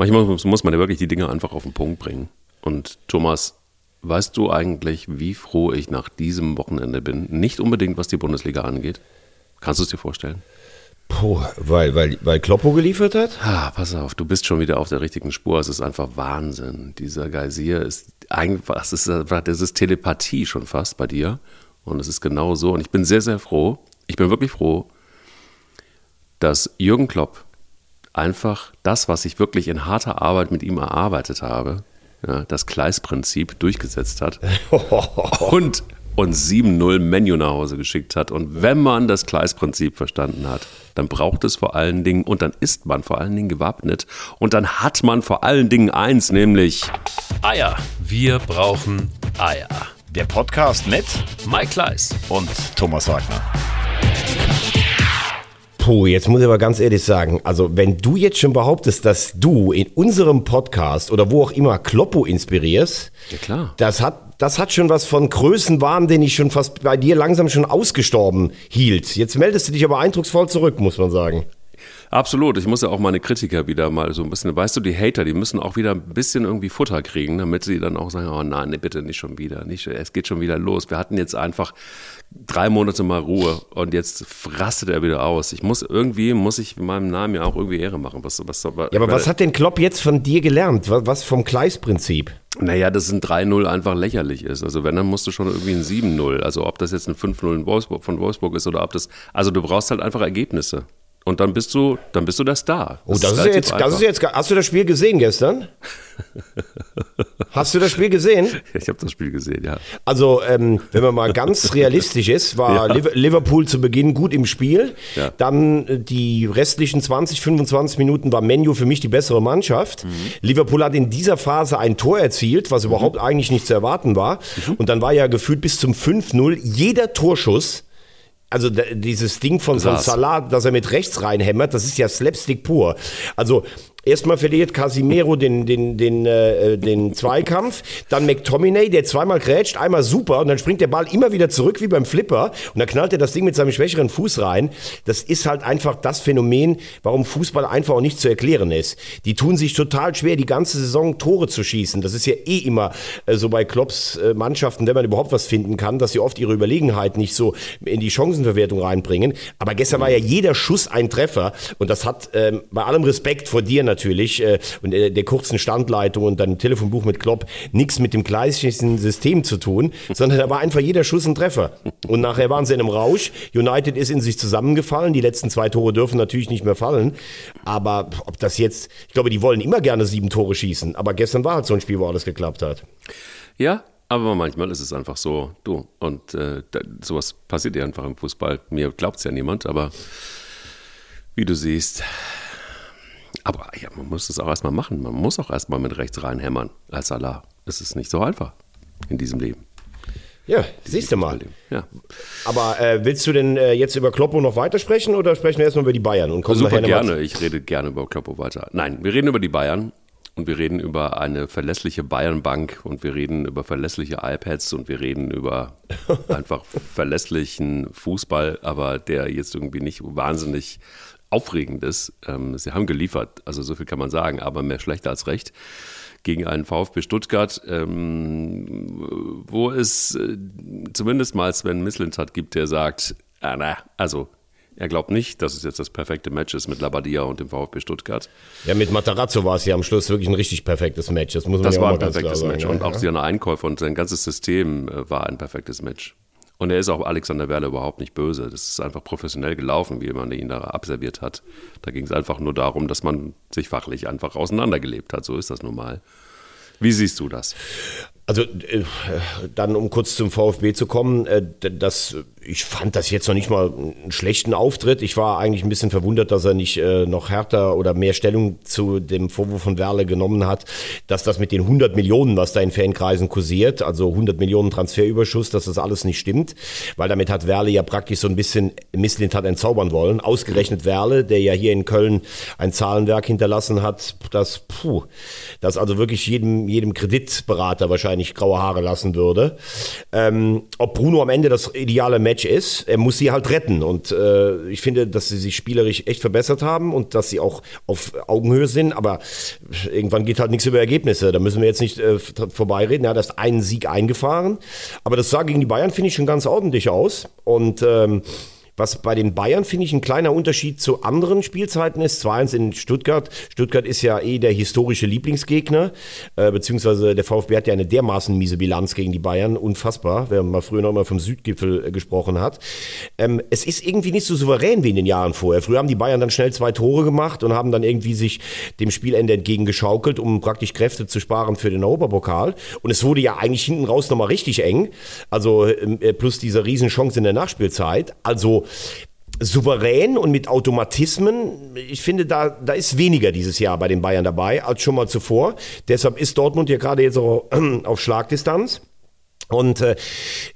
Manchmal muss, man ja wirklich die Dinge einfach auf den Punkt bringen. Und Thomas, weißt du eigentlich, wie froh ich nach diesem Wochenende bin? Nicht unbedingt, was die Bundesliga angeht. Kannst du es dir vorstellen? Puh, weil, weil, weil Kloppo geliefert hat? Ah, pass auf, du bist schon wieder auf der richtigen Spur. Es ist einfach Wahnsinn. Dieser Geysir ist einfach, das ist, das ist Telepathie schon fast bei dir. Und es ist genau so. Und ich bin sehr, sehr froh, ich bin wirklich froh, dass Jürgen Klopp einfach das, was ich wirklich in harter Arbeit mit ihm erarbeitet habe, ja, das Gleisprinzip durchgesetzt hat und uns 7-0 Menu nach Hause geschickt hat. Und wenn man das Gleisprinzip verstanden hat, dann braucht es vor allen Dingen und dann ist man vor allen Dingen gewappnet und dann hat man vor allen Dingen eins, nämlich Eier. Wir brauchen Eier. Der Podcast mit Mike Kleiss und Thomas Wagner. Puh, jetzt muss ich aber ganz ehrlich sagen, also wenn du jetzt schon behauptest, dass du in unserem Podcast oder wo auch immer Kloppo inspirierst, Ja, klar. das hat das hat schon was von Größenwahn, den ich schon fast bei dir langsam schon ausgestorben hielt. Jetzt meldest du dich aber eindrucksvoll zurück, muss man sagen. Absolut. Ich muss ja auch meine Kritiker wieder mal so ein bisschen, weißt du, die Hater, die müssen auch wieder ein bisschen irgendwie Futter kriegen, damit sie dann auch sagen, oh nein, nee, bitte nicht schon wieder, nicht, es geht schon wieder los. Wir hatten jetzt einfach drei Monate mal Ruhe und jetzt rastet er wieder aus. Ich muss irgendwie, muss ich meinem Namen ja auch irgendwie Ehre machen. Was, was, Ja, aber was hat denn Klopp jetzt von dir gelernt? Was, was vom Gleisprinzip? Naja, dass ein 3-0 einfach lächerlich ist. Also wenn, dann musst du schon irgendwie ein 7-0. Also ob das jetzt ein 5-0 in Wolfsburg, von Wolfsburg ist oder ob das, also du brauchst halt einfach Ergebnisse. Und dann bist du, dann bist du der Star. Oh, das, ist relativ jetzt, das ist jetzt, hast du das Spiel gesehen gestern? Hast du das Spiel gesehen? Ich habe das Spiel gesehen, ja. Also, ähm, wenn man mal ganz realistisch ist, war Ja. Liv- Liverpool zu Beginn gut im Spiel. Ja. Dann äh, die restlichen 20, 25 Minuten war Menu für mich die bessere Mannschaft. Mhm. Liverpool hat in dieser Phase ein Tor erzielt, was überhaupt eigentlich nicht zu erwarten war. Mhm. Und dann war ja gefühlt bis zum 5-0 jeder Torschuss. Also dieses Ding von, von. Salah, dass er mit rechts reinhämmert, das ist ja Slapstick pur. Also erstmal verliert Casimiro den, den, den, äh, den Zweikampf, dann McTominay, der zweimal grätscht, einmal super und dann springt der Ball immer wieder zurück wie beim Flipper und dann knallt er das Ding mit seinem schwächeren Fuß rein. Das ist halt einfach das Phänomen, warum Fußball einfach auch nicht zu erklären ist. Die tun sich total schwer, die ganze Saison Tore zu schießen. Das ist ja eh immer äh, so bei Klopps äh, Mannschaften, wenn man überhaupt was finden kann, dass sie oft ihre Überlegenheit nicht so in die Chancenverwertung reinbringen. Aber gestern war ja jeder Schuss ein Treffer und das hat ähm, bei allem Respekt vor dir natürlich äh, und äh, der kurzen Standleitung und deinem Telefonbuch mit Klopp nichts mit dem gleichen System zu tun, sondern da war einfach jeder Schuss ein Treffer. Und nachher waren sie in einem Rausch. United ist in sich zusammengefallen. Die letzten zwei Tore dürfen natürlich nicht mehr fallen. Aber ob das jetzt, ich glaube, die wollen immer gerne sieben Tore schießen. Aber gestern war halt so ein Spiel, wo alles geklappt hat. Ja, aber manchmal ist es einfach so, du. Und äh, da, sowas passiert ja einfach im Fußball. Mir glaubt es ja niemand, aber wie du siehst. Aber ja, man muss das auch erstmal machen. Man muss auch erstmal mit rechts reinhämmern als Salah. Es ist nicht so einfach in diesem Leben. Ja, siehst du mal. Ja. Aber äh, willst du denn äh, jetzt über Kloppo noch weitersprechen oder sprechen wir erstmal über die Bayern und kommen Super mal gerne. Ich rede gerne über Kloppo weiter. Nein, wir reden über die Bayern und wir reden über eine verlässliche Bayernbank und wir reden über verlässliche iPads und wir reden über einfach verlässlichen Fußball, aber der jetzt irgendwie nicht wahnsinnig aufregend ist. Ähm, sie haben geliefert, also so viel kann man sagen, aber mehr schlechter als recht gegen einen VfB Stuttgart, ähm, wo es äh, zumindest mal Sven Mislintat gibt, der sagt, ah, na, also er glaubt nicht, dass es jetzt das perfekte Match ist mit Labadia und dem VfB Stuttgart. Ja, mit Matarazzo war es ja am Schluss wirklich ein richtig perfektes Match. Das muss man Das ja war ein perfektes Match. sagen. Und auch seine Einkäufe und sein ganzes System äh, war ein perfektes Match. Und er ist auch Alexander Werle überhaupt nicht böse. Das ist einfach professionell gelaufen, wie man ihn da abserviert hat. Da ging es einfach nur darum, dass man sich fachlich einfach auseinandergelebt hat. So ist das nun mal. Wie siehst du das? Also äh, dann, um kurz zum VfB zu kommen, äh, das, ich fand das jetzt noch nicht mal einen schlechten Auftritt. Ich war eigentlich ein bisschen verwundert, dass er nicht äh, noch härter oder mehr Stellung zu dem Vorwurf von Werle genommen hat, dass das mit den 100 Millionen, was da in Fankreisen kursiert, also 100 Millionen Transferüberschuss, dass das alles nicht stimmt, weil damit hat Werle ja praktisch so ein bisschen Misslint hat entzaubern wollen. Ausgerechnet Werle, der ja hier in Köln ein Zahlenwerk hinterlassen hat, das, puh, das also wirklich jedem, jedem Kreditberater wahrscheinlich wahrscheinlich graue Haare lassen würde. Ähm, ob Bruno am Ende das ideale Match ist, er muss sie halt retten. Und äh, ich finde, dass sie sich spielerisch echt verbessert haben und dass sie auch auf Augenhöhe sind. Aber irgendwann geht halt nichts über Ergebnisse. Da müssen wir jetzt nicht äh, vorbeireden. Er hat erst einen Sieg eingefahren. Aber das sah gegen die Bayern, finde ich, schon ganz ordentlich aus. Und ähm, was bei den Bayern, finde ich, ein kleiner Unterschied zu anderen Spielzeiten ist. 2-1 in Stuttgart. Stuttgart ist ja eh der historische Lieblingsgegner, äh, beziehungsweise der VfB hat ja eine dermaßen miese Bilanz gegen die Bayern. Unfassbar, wenn man früher noch mal vom Südgipfel äh, gesprochen hat. Ähm, es ist irgendwie nicht so souverän wie in den Jahren vorher. Früher haben die Bayern dann schnell zwei Tore gemacht und haben dann irgendwie sich dem Spielende entgegengeschaukelt, um praktisch Kräfte zu sparen für den Europapokal. Und es wurde ja eigentlich hinten raus nochmal richtig eng. Also ähm, äh, plus diese Riesenchance in der Nachspielzeit. Also souverän und mit Automatismen. Ich finde, da, da ist weniger dieses Jahr bei den Bayern dabei als schon mal zuvor. Deshalb ist Dortmund ja gerade jetzt auch auf Schlagdistanz. Und äh,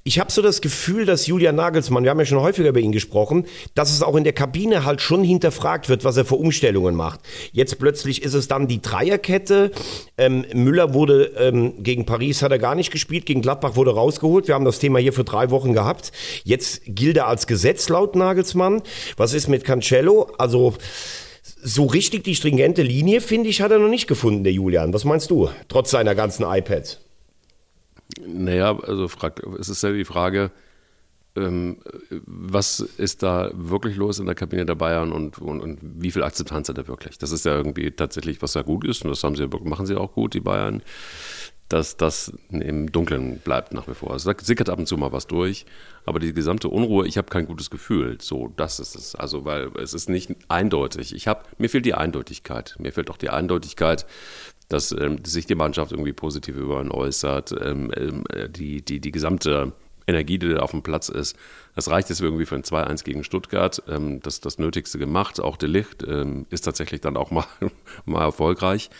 ich habe so das Gefühl, dass Julian Nagelsmann, wir haben ja schon häufiger über ihn gesprochen, dass es auch in der Kabine halt schon hinterfragt wird, was er für Umstellungen macht. Jetzt plötzlich ist es dann die Dreierkette. Ähm, Müller wurde ähm, gegen Paris hat er gar nicht gespielt, gegen Gladbach wurde rausgeholt. Wir haben das Thema hier für drei Wochen gehabt. Jetzt gilt er als Gesetz laut Nagelsmann. Was ist mit Cancelo? Also so richtig die stringente Linie, finde ich, hat er noch nicht gefunden, der Julian. Was meinst du? Trotz seiner ganzen iPads. Naja, also fragt, es ist ja die Frage, ähm, was ist da wirklich los in der Kabine der Bayern und, und, und, wie viel Akzeptanz hat er wirklich? Das ist ja irgendwie tatsächlich, was ja gut ist und das haben sie, machen sie auch gut, die Bayern, dass das im Dunkeln bleibt nach wie vor. Also da sickert ab und zu mal was durch, aber die gesamte Unruhe, ich habe kein gutes Gefühl. So, das ist es. Also, weil es ist nicht eindeutig. Ich habe, mir fehlt die Eindeutigkeit. Mir fehlt auch die Eindeutigkeit, dass ähm, sich die Mannschaft irgendwie positiv über ihn äußert, ähm, ähm, die, die, die gesamte Energie, die da auf dem Platz ist. Das reicht jetzt irgendwie für ein 2-1 gegen Stuttgart. Ähm, das das Nötigste gemacht. Auch der Licht ähm, ist tatsächlich dann auch mal, mal erfolgreich.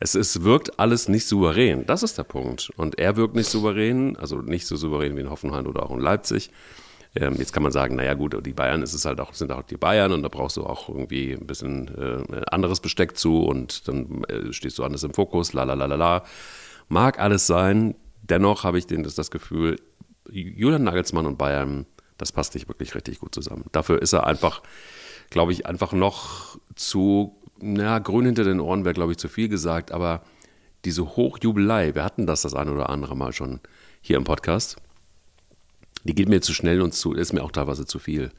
Es ist, wirkt alles nicht souverän. Das ist der Punkt. Und er wirkt nicht souverän, also nicht so souverän wie in Hoffenheim oder auch in Leipzig. Ähm, jetzt kann man sagen, naja gut, die Bayern ist es halt auch, sind auch die Bayern und da brauchst du auch irgendwie ein bisschen äh, anderes Besteck zu und dann äh, stehst du anders im Fokus, la la la la la. Mag alles sein, dennoch habe ich den, das, das Gefühl, Julian Nagelsmann und Bayern, das passt nicht wirklich richtig gut zusammen. Dafür ist er einfach, glaube ich, einfach noch zu, na, grün hinter den Ohren wäre, glaube ich, zu viel gesagt, aber diese Hochjubelei, wir hatten das das eine oder andere Mal schon hier im Podcast die geht mir zu schnell und zu, ist mir auch teilweise zu viel.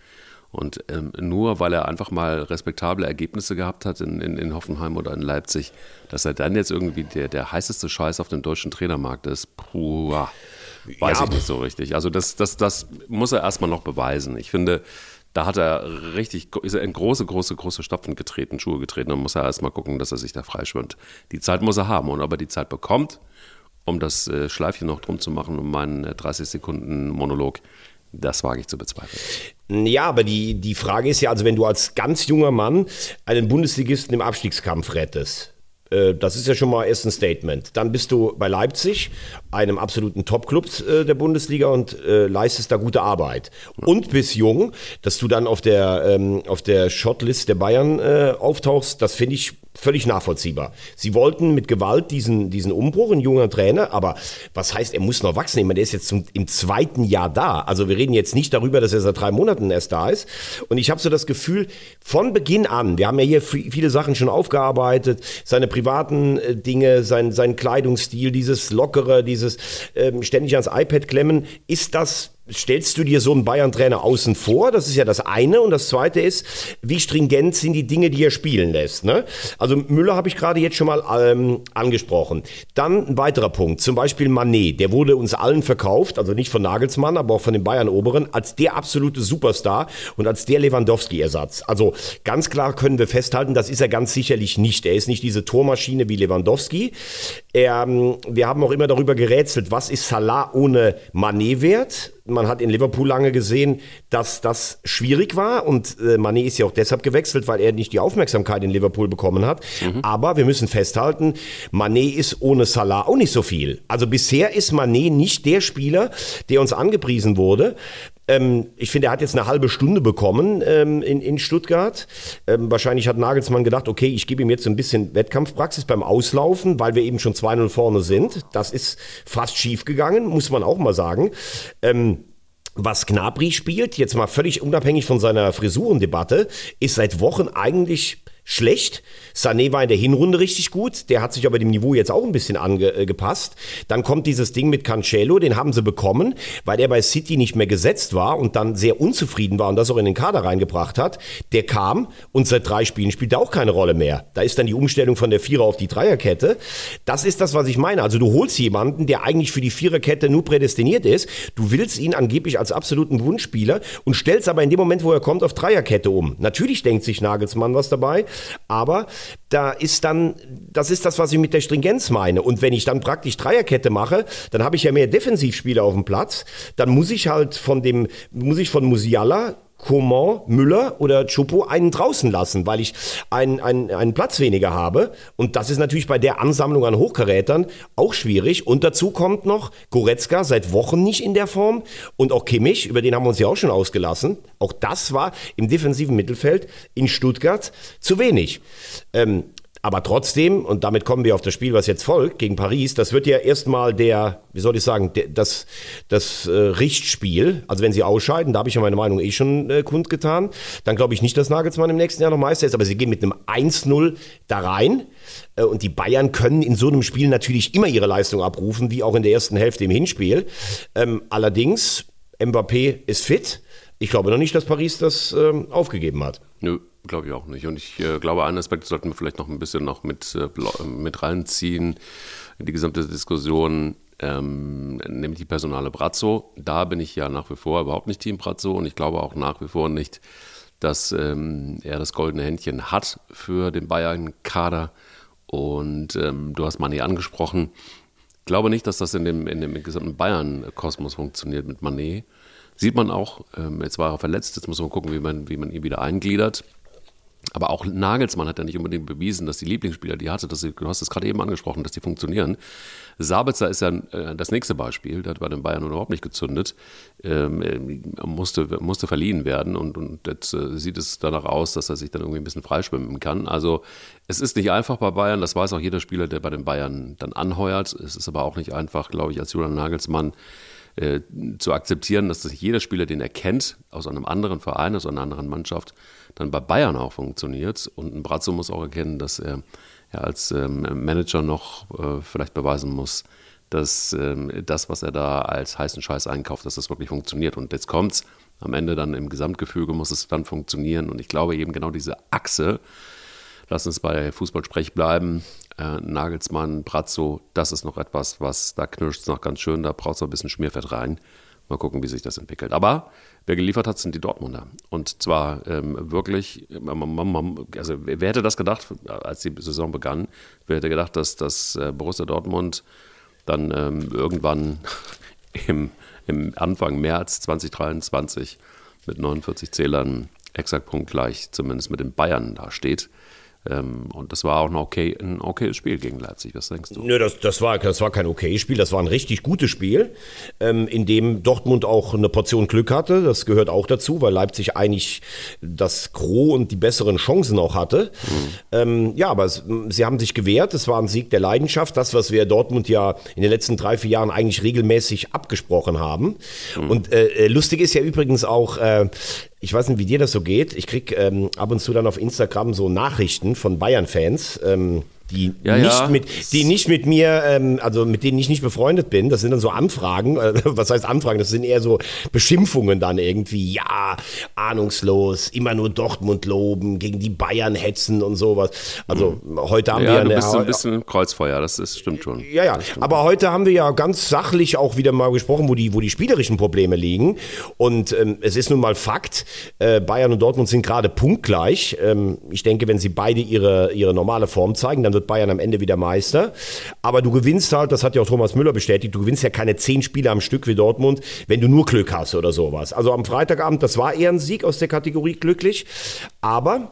Und ähm, nur weil er einfach mal respektable Ergebnisse gehabt hat in, in, in, Hoffenheim oder in Leipzig, dass er dann jetzt irgendwie der, der heißeste Scheiß auf dem deutschen Trainermarkt ist, puh, weiß ja. ich nicht so richtig. Also das, das, das muss er erstmal noch beweisen. Ich finde, da hat er richtig, ist er in große, große, große Stapfen getreten, Schuhe getreten. Dann muss er erstmal gucken, dass er sich da freischwimmt. Die Zeit muss er haben. Und ob er die Zeit bekommt, um das äh, Schleifchen noch drum zu machen, um meinen 30 äh, Sekunden Monolog. Das wage ich zu bezweifeln. Ja, aber die, die Frage ist ja, also wenn du als ganz junger Mann einen Bundesligisten im Abstiegskampf rettest, das ist ja schon mal erst ein Statement. Dann bist du bei Leipzig, einem absoluten Top-Club äh, der Bundesliga und äh, leistest da gute Arbeit. Und bist jung, dass du dann auf der, ähm, auf der Shotlist der Bayern äh, auftauchst, das finde ich völlig nachvollziehbar. Sie wollten mit Gewalt diesen, diesen Umbruch, ein junger Trainer, aber was heißt, er muss noch wachsen? Ich meine, der ist jetzt zum, im zweiten Jahr da. Also wir reden jetzt nicht darüber, dass er seit drei Monaten erst da ist. Und ich habe so das Gefühl, von Beginn an, wir haben ja hier viele Sachen schon aufgearbeitet, seine privaten äh, Dinge, sein, sein Kleidungsstil, dieses Lockere, dieses ähm, ständig ans iPad klemmen, ist das stellst du dir so einen Bayern-Trainer außen vor? Das ist ja das eine. Und das zweite ist, wie stringent sind die Dinge, die er spielen lässt? Ne? Also Müller habe ich gerade jetzt schon mal ähm, angesprochen. Dann ein weiterer Punkt, zum Beispiel Manet. Der wurde uns allen verkauft, also nicht von Nagelsmann, aber auch von den Bayern-Oberen, als der absolute Superstar und als der Lewandowski-Ersatz. Also ganz klar können wir festhalten, das ist er ganz sicherlich nicht. Er ist nicht diese Tormaschine wie Lewandowski. Er, ähm, wir haben auch immer darüber gerätselt, was ist Salah ohne Manet wert? Man hat in Liverpool lange gesehen, dass das schwierig war und äh, Mané ist ja auch deshalb gewechselt, weil er nicht die Aufmerksamkeit in Liverpool bekommen hat. Mhm. Aber wir müssen festhalten, Mané ist ohne Salah auch nicht so viel. Also bisher ist Mané nicht der Spieler, der uns angepriesen wurde. Ähm, ich finde, er hat jetzt eine halbe Stunde bekommen ähm, in, in Stuttgart. Ähm, wahrscheinlich hat Nagelsmann gedacht, okay, ich gebe ihm jetzt ein bisschen Wettkampfpraxis beim Auslaufen, weil wir eben schon 2-0 vorne sind. Das ist fast schief gegangen, muss man auch mal sagen. Ähm, was Gnabry spielt, jetzt mal völlig unabhängig von seiner Frisurendebatte, ist seit Wochen eigentlich schlecht. Sané war in der Hinrunde richtig gut. Der hat sich aber dem Niveau jetzt auch ein bisschen angepasst. Äh, dann kommt dieses Ding mit Cancelo, den haben sie bekommen, weil er bei City nicht mehr gesetzt war und dann sehr unzufrieden war und das auch in den Kader reingebracht hat. Der kam und seit drei Spielen spielt er auch keine Rolle mehr. Da ist dann die Umstellung von der Vierer auf die Dreierkette. Das ist das, was ich meine. Also du holst jemanden, der eigentlich für die Viererkette nur prädestiniert ist. Du willst ihn angeblich als absoluten Wunschspieler und stellst aber in dem Moment, wo er kommt, auf Dreierkette um. Natürlich denkt sich Nagelsmann was dabei. Aber da ist dann, das ist das, was ich mit der Stringenz meine. Und wenn ich dann praktisch Dreierkette mache, dann habe ich ja mehr Defensivspieler auf dem Platz. Dann muss ich halt von dem, muss ich von Musiala Coman, Müller oder Chupo einen draußen lassen, weil ich einen, einen, einen Platz weniger habe. Und das ist natürlich bei der Ansammlung an Hochkarätern auch schwierig. Und dazu kommt noch Goretzka seit Wochen nicht in der Form und auch Kimmich, über den haben wir uns ja auch schon ausgelassen. Auch das war im defensiven Mittelfeld in Stuttgart zu wenig. Ähm, aber trotzdem, und damit kommen wir auf das Spiel, was jetzt folgt, gegen Paris, das wird ja erstmal der, wie soll ich sagen, der, das, das äh, Richtspiel. Also wenn sie ausscheiden, da habe ich ja meine Meinung eh schon äh, kundgetan, dann glaube ich nicht, dass Nagelsmann im nächsten Jahr noch Meister ist, aber sie gehen mit einem 1-0 da rein. Äh, und die Bayern können in so einem Spiel natürlich immer ihre Leistung abrufen, wie auch in der ersten Hälfte im Hinspiel. Ähm, allerdings, Mbappé ist fit. Ich glaube noch nicht, dass Paris das ähm, aufgegeben hat. Nö, glaube ich auch nicht. Und ich äh, glaube, einen Aspekt sollten wir vielleicht noch ein bisschen noch mit, äh, mit reinziehen in die gesamte Diskussion, ähm, nämlich die Personale Brazzo. Da bin ich ja nach wie vor überhaupt nicht Team Brazzo und ich glaube auch nach wie vor nicht, dass ähm, er das goldene Händchen hat für den Bayern-Kader. Und ähm, du hast Mané angesprochen. Ich glaube nicht, dass das in dem, in dem gesamten Bayern-Kosmos funktioniert mit Mané. Sieht man auch, ähm, jetzt war er verletzt, jetzt muss man gucken, wie man, wie man ihn wieder eingliedert. Aber auch Nagelsmann hat ja nicht unbedingt bewiesen, dass die Lieblingsspieler, die er hatte, dass sie, du hast es gerade eben angesprochen, dass die funktionieren. Sabitzer ist ja äh, das nächste Beispiel, der hat bei den Bayern überhaupt nicht gezündet, ähm, äh, musste, musste verliehen werden und, und jetzt äh, sieht es danach aus, dass er sich dann irgendwie ein bisschen freischwimmen kann. Also es ist nicht einfach bei Bayern, das weiß auch jeder Spieler, der bei den Bayern dann anheuert. Es ist aber auch nicht einfach, glaube ich, als Julian Nagelsmann äh, zu akzeptieren, dass das jeder Spieler, den er kennt, aus einem anderen Verein, aus einer anderen Mannschaft, dann bei Bayern auch funktioniert. Und ein Brazzo muss auch erkennen, dass er ja, als ähm, Manager noch äh, vielleicht beweisen muss, dass ähm, das, was er da als heißen Scheiß einkauft, dass das wirklich funktioniert. Und jetzt kommt's. Am Ende dann im Gesamtgefüge muss es dann funktionieren. Und ich glaube eben genau diese Achse, lass uns bei Fußballsprech bleiben, äh, Nagelsmann, Brazzo, das ist noch etwas, was, da knirscht es noch ganz schön, da braucht es noch ein bisschen Schmierfett rein. Mal gucken, wie sich das entwickelt. Aber wer geliefert hat, sind die Dortmunder. Und zwar ähm, wirklich, also wer hätte das gedacht, als die Saison begann, wer hätte gedacht, dass das äh, Borussia Dortmund dann ähm, irgendwann im, im Anfang März 2023 mit 49 Zählern exakt punktgleich, zumindest mit den Bayern da steht. Ähm, und das war auch ein, okay, ein okayes Spiel gegen Leipzig. Was denkst du? Nö, das, das, war, das war kein okayes Spiel, das war ein richtig gutes Spiel, ähm, in dem Dortmund auch eine Portion Glück hatte. Das gehört auch dazu, weil Leipzig eigentlich das Gros und die besseren Chancen auch hatte. Mhm. Ähm, ja, aber es, sie haben sich gewehrt. Es war ein Sieg der Leidenschaft. Das, was wir Dortmund ja in den letzten drei, vier Jahren eigentlich regelmäßig abgesprochen haben. Mhm. Und äh, äh lustig ist ja übrigens auch, äh, ich weiß nicht, wie dir das so geht. Ich krieg ähm, ab und zu dann auf Instagram so Nachrichten von Bayern-Fans. Ähm, die, ja, nicht ja. Mit, die nicht mit mir, ähm, also mit denen ich nicht befreundet bin. Das sind dann so Anfragen. Äh, was heißt Anfragen? Das sind eher so Beschimpfungen dann irgendwie. Ja, ahnungslos, immer nur Dortmund loben, gegen die Bayern hetzen und sowas. Also mhm. heute haben ja, wir ja du bist ein bisschen im Kreuzfeuer, das ist, stimmt schon. Ja, ja. Aber heute haben wir ja ganz sachlich auch wieder mal gesprochen, wo die, wo die spielerischen Probleme liegen. Und ähm, es ist nun mal Fakt, äh, Bayern und Dortmund sind gerade punktgleich. Ähm, ich denke, wenn sie beide ihre, ihre normale Form zeigen, dann wird Bayern am Ende wieder Meister. Aber du gewinnst halt, das hat ja auch Thomas Müller bestätigt, du gewinnst ja keine zehn Spiele am Stück wie Dortmund, wenn du nur Glück hast oder sowas. Also am Freitagabend, das war eher ein Sieg aus der Kategorie glücklich. Aber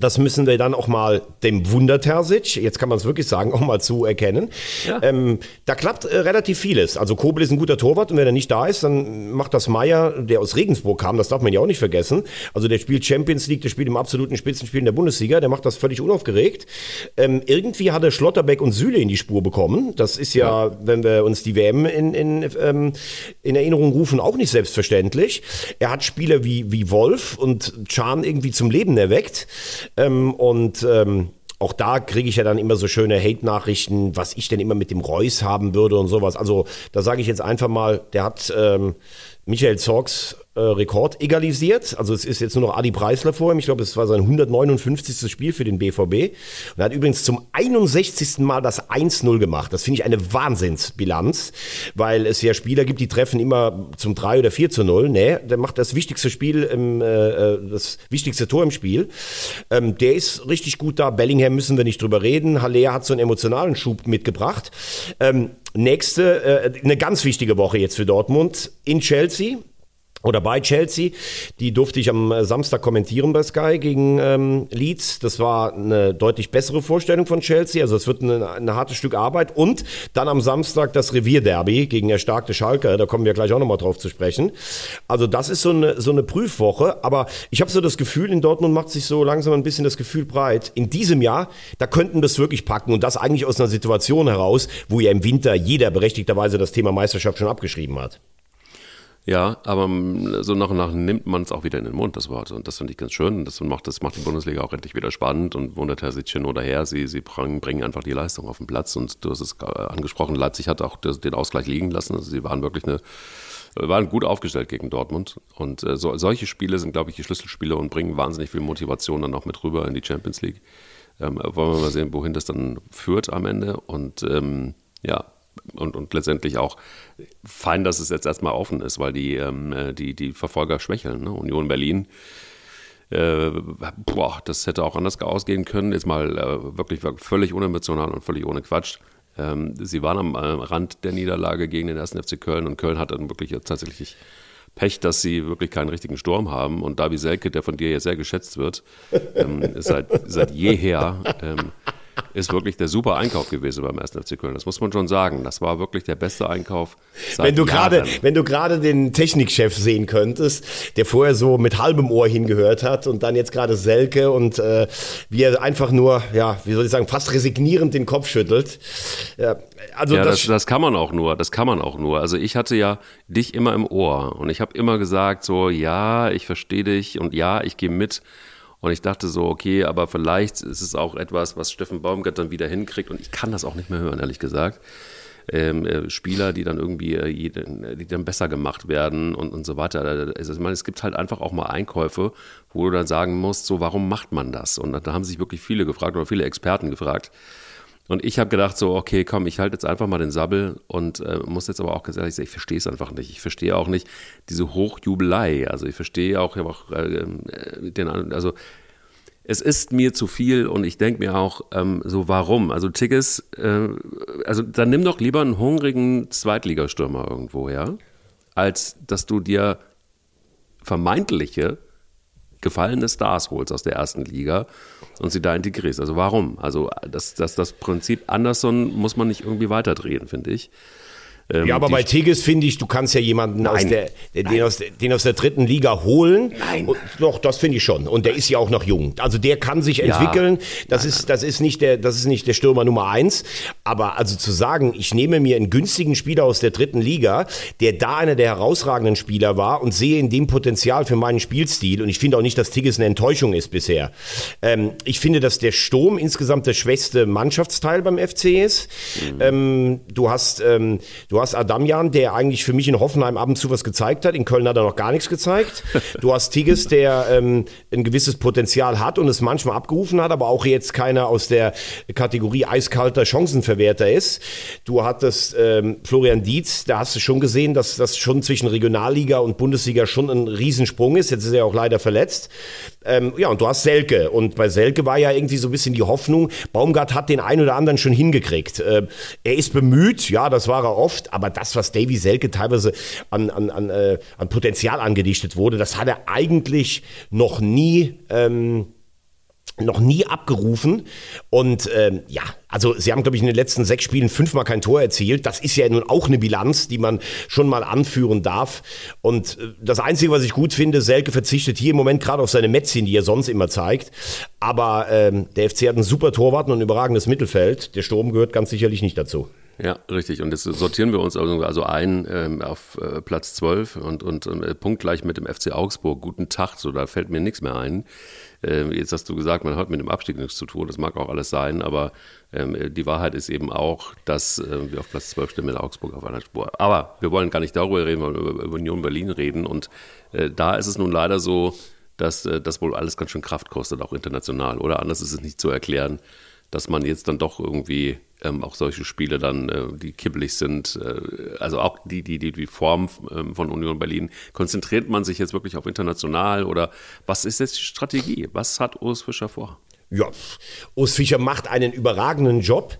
Das müssen wir dann auch mal dem Wunder Terzic, jetzt kann man es wirklich sagen, auch mal zuerkennen. Ja. Ähm, da klappt äh, relativ vieles. Also Kobel ist ein guter Torwart und wenn er nicht da ist, dann macht das Meier, der aus Regensburg kam, das darf man ja auch nicht vergessen. Also der spielt Champions League, der spielt im absoluten Spitzenspiel in der Bundesliga, der macht das völlig unaufgeregt. Ähm, irgendwie hat er Schlotterbeck und Süle in die Spur bekommen. Das ist ja, ja. wenn wir uns die WM in, in, ähm, in Erinnerung rufen, auch nicht selbstverständlich. Er hat Spieler wie, wie Wolf und Chan irgendwie zum Leben erweckt. Ähm, und ähm, auch da kriege ich ja dann immer so schöne Hate-Nachrichten, was ich denn immer mit dem Reus haben würde und sowas. Also da sage ich jetzt einfach mal, der hat ähm, Michael Zorgs äh, Rekord egalisiert. Also es ist jetzt nur noch Adi Preisler vor ihm. Ich glaube, es war sein 159. Spiel für den BVB. Und er hat übrigens zum 61. Mal das 1-0 gemacht. Das finde ich eine Wahnsinnsbilanz, weil es ja Spieler gibt, die treffen immer zum 3 oder 4 zu 0. Nee, der macht das wichtigste Spiel, im, äh, äh, das wichtigste Tor im Spiel. Ähm, der ist richtig gut da. Bellingham müssen wir nicht drüber reden. Haller hat so einen emotionalen Schub mitgebracht. Ähm, nächste, äh, eine ganz wichtige Woche jetzt für Dortmund in Chelsea oder bei Chelsea. Die durfte ich am Samstag kommentieren bei Sky gegen ähm, Leeds. Das war eine deutlich bessere Vorstellung von Chelsea. Also es wird ein, ein hartes Stück Arbeit. Und dann am Samstag das Revierderby gegen erstarkte Schalke. Da kommen wir gleich auch nochmal drauf zu sprechen. Also das ist so eine, so eine Prüfwoche. Aber ich habe so das Gefühl, in Dortmund macht sich so langsam ein bisschen das Gefühl breit. In diesem Jahr, da könnten wir es wirklich packen. Und das eigentlich aus einer Situation heraus, wo ja im Winter jeder berechtigterweise das Thema Meisterschaft schon abgeschrieben hat. Ja, aber mm, so nach und nach nimmt man es auch wieder in den Mund, das Wort. Und das finde ich ganz schön. Das macht, das macht die Bundesliga auch endlich wieder spannend und wundert Herr Sittchen oder her. Sie, sie bringen einfach die Leistung auf den Platz. Und du hast es angesprochen, Leipzig hat auch den Ausgleich liegen lassen. Also sie waren wirklich eine, waren gut aufgestellt gegen Dortmund. Und äh, so, solche Spiele sind, glaube ich, die Schlüsselspiele und bringen wahnsinnig viel Motivation dann auch mit rüber in die Champions League. Ähm, wollen wir mal sehen, wohin das dann führt am Ende. Und ähm, ja, und, und letztendlich auch fein, dass es jetzt erstmal offen ist, weil die, ähm, äh, die, die Verfolger schwächeln. Ne? Union Berlin, äh, boah, das hätte auch anders ausgehen können. Jetzt mal äh, wirklich völlig unemotional und völlig ohne Quatsch. Ähm, sie waren am äh, Rand der Niederlage gegen den 1. FC Köln und Köln hat dann wirklich tatsächlich Pech, dass sie wirklich keinen richtigen Sturm haben. Und Davi Selke, der von dir ja sehr geschätzt wird, ähm, seit, seit jeher ähm, ist wirklich der super Einkauf gewesen beim 1. FC Köln. Das muss man schon sagen. Das war wirklich der beste Einkauf. Seit wenn du gerade, wenn du gerade den Technikchef sehen könntest, der vorher so mit halbem Ohr hingehört hat und dann jetzt gerade Selke und äh, wie er einfach nur, ja, wie soll ich sagen, fast resignierend den Kopf schüttelt. Ja, also ja, das, das, das kann man auch nur. Das kann man auch nur. Also ich hatte ja dich immer im Ohr und ich habe immer gesagt so, ja, ich verstehe dich und ja, ich gehe mit. Und ich dachte so, okay, aber vielleicht ist es auch etwas, was Steffen Baumgart dann wieder hinkriegt. Und ich kann das auch nicht mehr hören, ehrlich gesagt. Ähm, äh, Spieler, die dann irgendwie, äh, die dann besser gemacht werden und, und so weiter. Also ich meine, es gibt halt einfach auch mal Einkäufe, wo du dann sagen musst, so, warum macht man das? Und da haben sich wirklich viele gefragt oder viele Experten gefragt. Und ich habe gedacht so, okay, komm, ich halte jetzt einfach mal den Sabbel und äh, muss jetzt aber auch ganz ehrlich sagen, ich verstehe es einfach nicht. Ich verstehe auch nicht diese Hochjubelei. Also ich verstehe auch, ich auch äh, äh, den, also es ist mir zu viel und ich denke mir auch, ähm, so warum? Also Tigges, äh, also dann nimm doch lieber einen hungrigen Zweitligastürmer irgendwo, ja, als dass du dir vermeintliche gefallene Stars holst aus der ersten Liga und sie da integrierst. Also warum? Also das, das, das Prinzip Anderson muss man nicht irgendwie weiterdrehen, finde ich. Ähm, ja, aber bei Tigges finde ich, du kannst ja jemanden aus der, den, aus, den aus der dritten Liga holen. Nein. Und, doch, das finde ich schon. Und der ist ja auch noch jung. Also der kann sich entwickeln. Das nein, ist, das ist nicht der, das ist nicht der Stürmer Nummer eins. Aber also zu sagen, ich nehme mir einen günstigen Spieler aus der dritten Liga, der da einer der herausragenden Spieler war und sehe in dem Potenzial für meinen Spielstil. Und ich finde auch nicht, dass Tigges eine Enttäuschung ist bisher. Ähm, ich finde, dass der Sturm insgesamt der schwächste Mannschaftsteil beim FC ist. Mhm. Ähm, du hast, ähm, du Du hast Adamjan, der eigentlich für mich in Hoffenheim ab und zu was gezeigt hat. In Köln hat er noch gar nichts gezeigt. Du hast Tigges, der ähm, ein gewisses Potenzial hat und es manchmal abgerufen hat, aber auch jetzt keiner aus der Kategorie eiskalter Chancenverwerter ist. Du hattest ähm, Florian Dietz, da hast du schon gesehen, dass das schon zwischen Regionalliga und Bundesliga schon ein Riesensprung ist. Jetzt ist er auch leider verletzt. Ähm, ja, und du hast Selke. Und bei Selke war ja irgendwie so ein bisschen die Hoffnung, Baumgart hat den einen oder anderen schon hingekriegt. Äh, er ist bemüht, ja, das war er oft, aber das, was Davy Selke teilweise an, an, an, äh, an Potenzial angedichtet wurde, das hat er eigentlich noch nie. Ähm, noch nie abgerufen. Und ähm, ja, also sie haben, glaube ich, in den letzten sechs Spielen fünfmal kein Tor erzielt. Das ist ja nun auch eine Bilanz, die man schon mal anführen darf. Und äh, das Einzige, was ich gut finde, Selke verzichtet hier im Moment gerade auf seine Metzin, die er sonst immer zeigt. Aber ähm, der FC hat einen super Torwart und ein überragendes Mittelfeld. Der Sturm gehört ganz sicherlich nicht dazu. Ja, richtig. Und jetzt sortieren wir uns also, also ein ähm, auf äh, Platz 12 und, und äh, punktgleich mit dem FC Augsburg. Guten Tag, so da fällt mir nichts mehr ein. Ähm, jetzt hast du gesagt, man hat mit dem Abstieg nichts zu tun. Das mag auch alles sein, aber ähm, die Wahrheit ist eben auch, dass äh, wir auf Platz 12 stehen mit Augsburg auf einer Spur. Aber wir wollen gar nicht darüber reden, wir wollen über Union Berlin reden. Und äh, da ist es nun leider so, dass äh, das wohl alles ganz schön Kraft kostet, auch international. Oder anders ist es nicht zu erklären, dass man jetzt dann doch irgendwie ähm, auch solche Spiele dann, äh, die kibbelig sind, äh, also auch die, die, die, die Form ähm, von Union Berlin, konzentriert man sich jetzt wirklich auf international oder was ist jetzt die Strategie? Was hat Urs Fischer vor? Ja, Urs Fischer macht einen überragenden Job.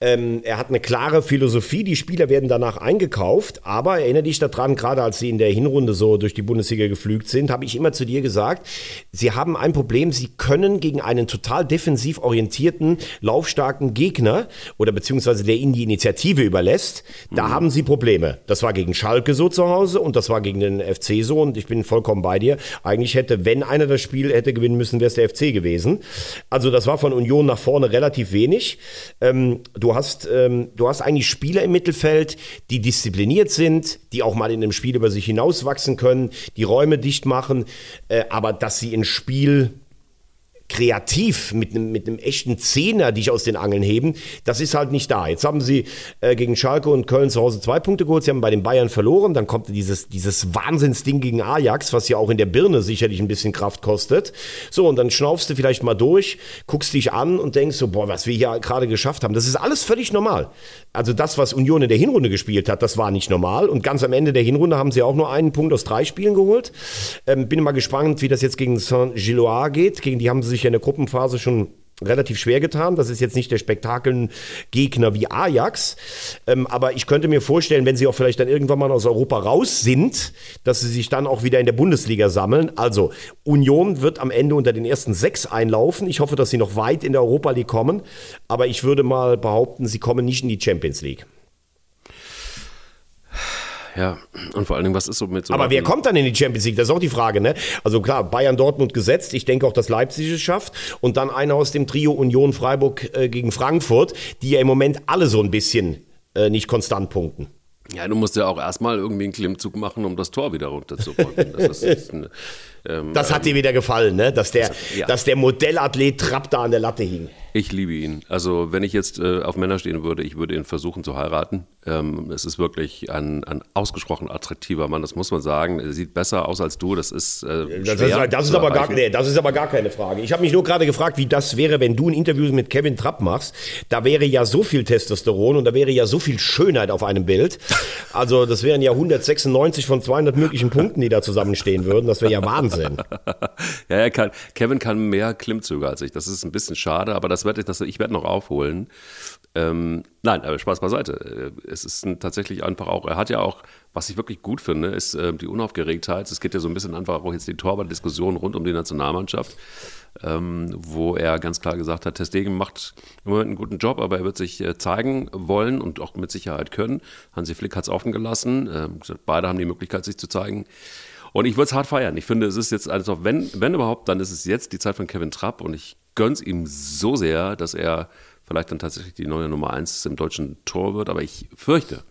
Ähm, er hat eine klare Philosophie. Die Spieler werden danach eingekauft. Aber erinnere dich daran, gerade als sie in der Hinrunde so durch die Bundesliga geflügt sind, habe ich immer zu dir gesagt, sie haben ein Problem. Sie können gegen einen total defensiv orientierten, laufstarken Gegner oder beziehungsweise der ihnen die Initiative überlässt, da mhm. haben sie Probleme. Das war gegen Schalke so zu Hause und das war gegen den FC so. Und ich bin vollkommen bei dir. Eigentlich hätte, wenn einer das Spiel hätte gewinnen müssen, wäre es der FC gewesen. Also das war von Union nach vorne relativ wenig. Ähm, du, hast, ähm, du hast eigentlich Spieler im Mittelfeld, die diszipliniert sind, die auch mal in einem Spiel über sich hinauswachsen können, die Räume dicht machen, äh, aber dass sie ein Spiel kreativ mit einem, mit einem echten Zehner dich aus den Angeln heben, das ist halt nicht da. Jetzt haben sie äh, gegen Schalke und Köln zu Hause zwei Punkte geholt, sie haben bei den Bayern verloren, dann kommt dieses, dieses Wahnsinnsding gegen Ajax, was ja auch in der Birne sicherlich ein bisschen Kraft kostet. So, und dann schnaufst du vielleicht mal durch, guckst dich an und denkst so, boah, was wir hier gerade geschafft haben, das ist alles völlig normal. Also das, was Union in der Hinrunde gespielt hat, das war nicht normal und ganz am Ende der Hinrunde haben sie auch nur einen Punkt aus drei Spielen geholt. Ähm, bin mal gespannt, wie das jetzt gegen Saint-Gilloise geht, gegen die haben sie sich in der Gruppenphase schon relativ schwer getan. Das ist jetzt nicht der Spektakelgegner wie Ajax. Ähm, aber ich könnte mir vorstellen, wenn sie auch vielleicht dann irgendwann mal aus Europa raus sind, dass sie sich dann auch wieder in der Bundesliga sammeln. Also Union wird am Ende unter den ersten sechs einlaufen. Ich hoffe, dass sie noch weit in der Europa League kommen. Aber ich würde mal behaupten, sie kommen nicht in die Champions League. Ja, und vor allen Dingen, was ist so mit so. Aber wer kommt dann in die Champions League? Das ist auch die Frage, ne? Also klar, Bayern, Dortmund gesetzt. Ich denke auch, dass Leipzig es schafft. Und dann einer aus dem Trio Union Freiburg äh, gegen Frankfurt, die ja im Moment alle so ein bisschen äh, nicht konstant punkten. Ja, du musst ja auch erstmal irgendwie einen Klimmzug machen, um das Tor wieder runterzuräumen. Das, ist, eine, ähm, das hat ähm, dir wieder gefallen, ne? Dass der, ja. dass der Modellathlet Trapp da an der Latte hing. Ich liebe ihn. Also wenn ich jetzt äh, auf Männer stehen würde, ich würde ihn versuchen zu heiraten. Ähm, es ist wirklich ein, ein ausgesprochen attraktiver Mann, das muss man sagen. Er sieht besser aus als du, das ist äh, das, ist, das, ist aber gar, nee, das ist aber gar keine Frage. Ich habe mich nur gerade gefragt, wie das wäre, wenn du ein Interview mit Kevin Trapp machst. Da wäre ja so viel Testosteron und da wäre ja so viel Schönheit auf einem Bild. Also das wären ja 196 von 200 möglichen Punkten, die da zusammenstehen würden. Das wäre ja Wahnsinn. ja, er kann, Kevin kann mehr Klimmzüge als ich. Das ist ein bisschen schade, aber das werde ich, das, ich werde noch aufholen. Ähm, nein, aber Spaß beiseite. Äh, es ist tatsächlich einfach auch, er hat ja auch, was ich wirklich gut finde, ist äh, die Unaufgeregtheit. Es geht ja so ein bisschen einfach auch jetzt die Torwart-Diskussion rund um die Nationalmannschaft, ähm, wo er ganz klar gesagt hat, Testegen macht im Moment einen guten Job, aber er wird sich äh, zeigen wollen und auch mit Sicherheit können. Hansi Flick hat es offen gelassen. Äh, beide haben die Möglichkeit, sich zu zeigen. Und ich würde es hart feiern. Ich finde, es ist jetzt, also wenn, wenn überhaupt, dann ist es jetzt die Zeit von Kevin Trapp und ich gönn's ihm so sehr, dass er vielleicht dann tatsächlich die neue Nummer 1 im deutschen Tor wird. Aber ich fürchte,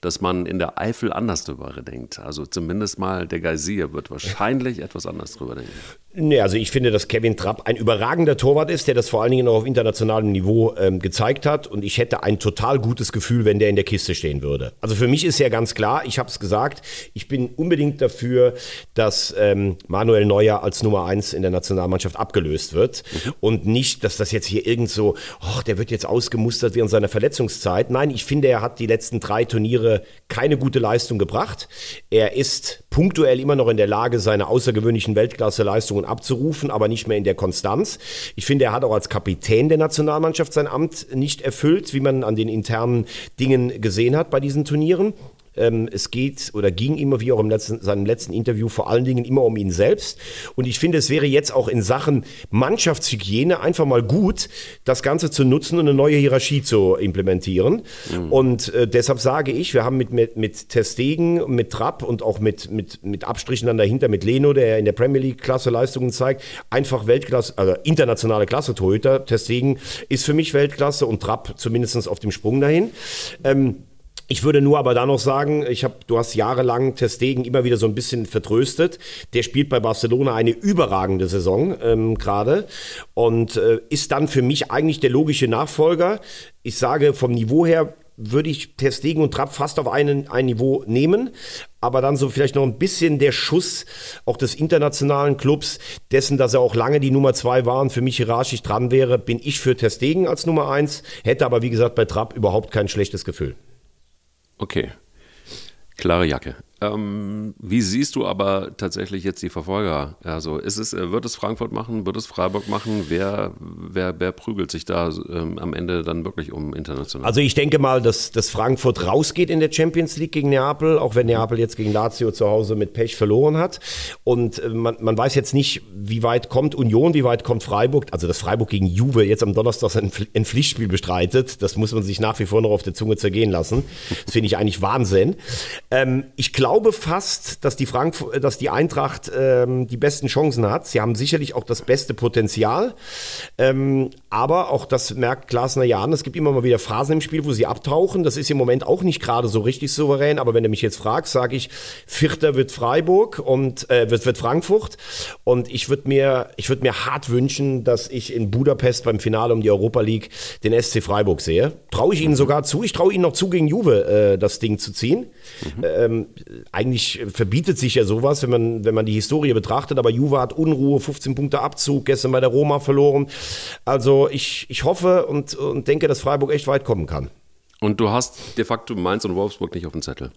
dass man in der Eifel anders drüber denkt. Also zumindest mal der Geysir wird wahrscheinlich etwas anders drüber denken. Nee, also ich finde, dass Kevin Trapp ein überragender Torwart ist, der das vor allen Dingen auch auf internationalem Niveau ähm, gezeigt hat. Und ich hätte ein total gutes Gefühl, wenn der in der Kiste stehen würde. Also für mich ist ja ganz klar, ich habe es gesagt, ich bin unbedingt dafür, dass ähm, Manuel Neuer als Nummer eins in der Nationalmannschaft abgelöst wird. Mhm. Und nicht, dass das jetzt hier irgend so, ach, der wird jetzt ausgemustert während seiner Verletzungszeit. Nein, ich finde, er hat die letzten drei Turniere keine gute Leistung gebracht. Er ist punktuell immer noch in der Lage, seine außergewöhnlichen Weltklasse-Leistungen Leistungen abzurufen, aber nicht mehr in der Konstanz. Ich finde, er hat auch als Kapitän der Nationalmannschaft sein Amt nicht erfüllt, wie man an den internen Dingen gesehen hat bei diesen Turnieren. Ähm, es geht oder ging immer, wie auch im letzten, seinem letzten Interview, vor allen Dingen immer um ihn selbst. Und ich finde, es wäre jetzt auch in Sachen Mannschaftshygiene einfach mal gut, das Ganze zu nutzen und eine neue Hierarchie zu implementieren. Mhm. Und äh, deshalb sage ich, wir haben mit, mit, mit Testegen, mit Trapp und auch mit, mit, mit Abstrichen dann dahinter, mit Leno, der in der Premier League Klasse Leistungen zeigt, einfach Weltklasse, also internationale Klasse Torhüter. Testegen ist für mich Weltklasse und Trapp zumindest auf dem Sprung dahin. Ähm, ich würde nur aber da noch sagen, ich habe, du hast jahrelang Testegen immer wieder so ein bisschen vertröstet. Der spielt bei Barcelona eine überragende Saison ähm, gerade und äh, ist dann für mich eigentlich der logische Nachfolger. Ich sage vom Niveau her würde ich Testegen und Trapp fast auf einen, ein Niveau nehmen, aber dann so vielleicht noch ein bisschen der Schuss auch des internationalen Clubs, dessen, dass er auch lange die Nummer zwei waren, für mich hierarchisch dran wäre, bin ich für Testegen als Nummer eins, hätte aber wie gesagt bei Trapp überhaupt kein schlechtes Gefühl. Okay. Klare Jacke. Ähm, wie siehst du aber tatsächlich jetzt die Verfolger? Also ist es, äh, wird es Frankfurt machen, wird es Freiburg machen? Wer, wer, wer prügelt sich da ähm, am Ende dann wirklich um international? Also ich denke mal, dass, dass Frankfurt rausgeht in der Champions League gegen Neapel, auch wenn Neapel jetzt gegen Lazio zu Hause mit Pech verloren hat. Und äh, man, man weiß jetzt nicht, wie weit kommt Union, wie weit kommt Freiburg. Also dass Freiburg gegen Juve jetzt am Donnerstag ein, Pflichtspiel bestreitet, das muss man sich nach wie vor noch auf der Zunge zergehen lassen. Das finde ich eigentlich Wahnsinn. Ähm, ich glaube, glaube fast, dass die, Frankfurt, dass die Eintracht ähm, die besten Chancen hat. Sie haben sicherlich auch das beste Potenzial. Ähm, aber auch das merkt Glasner ja an. Es gibt immer mal wieder Phasen im Spiel, wo sie abtauchen. Das ist im Moment auch nicht gerade so richtig souverän. Aber wenn du mich jetzt fragst, sage ich, Vierter wird Freiburg und äh, wird, wird Frankfurt. Und ich würde mir, ich würde mir hart wünschen, dass ich in Budapest beim Finale um die Europa League den SC Freiburg sehe. Traue ich ihnen sogar zu. Ich traue ihnen noch zu, gegen Juve äh, das Ding zu ziehen. Mhm. Ähm, eigentlich verbietet sich ja sowas, wenn man, wenn man die Historie betrachtet, aber Juve hat Unruhe, 15 Punkte Abzug, gestern bei der Roma verloren. Also ich, ich hoffe und, und denke, dass Freiburg echt weit kommen kann. Und du hast de facto Mainz und Wolfsburg nicht auf dem Zettel.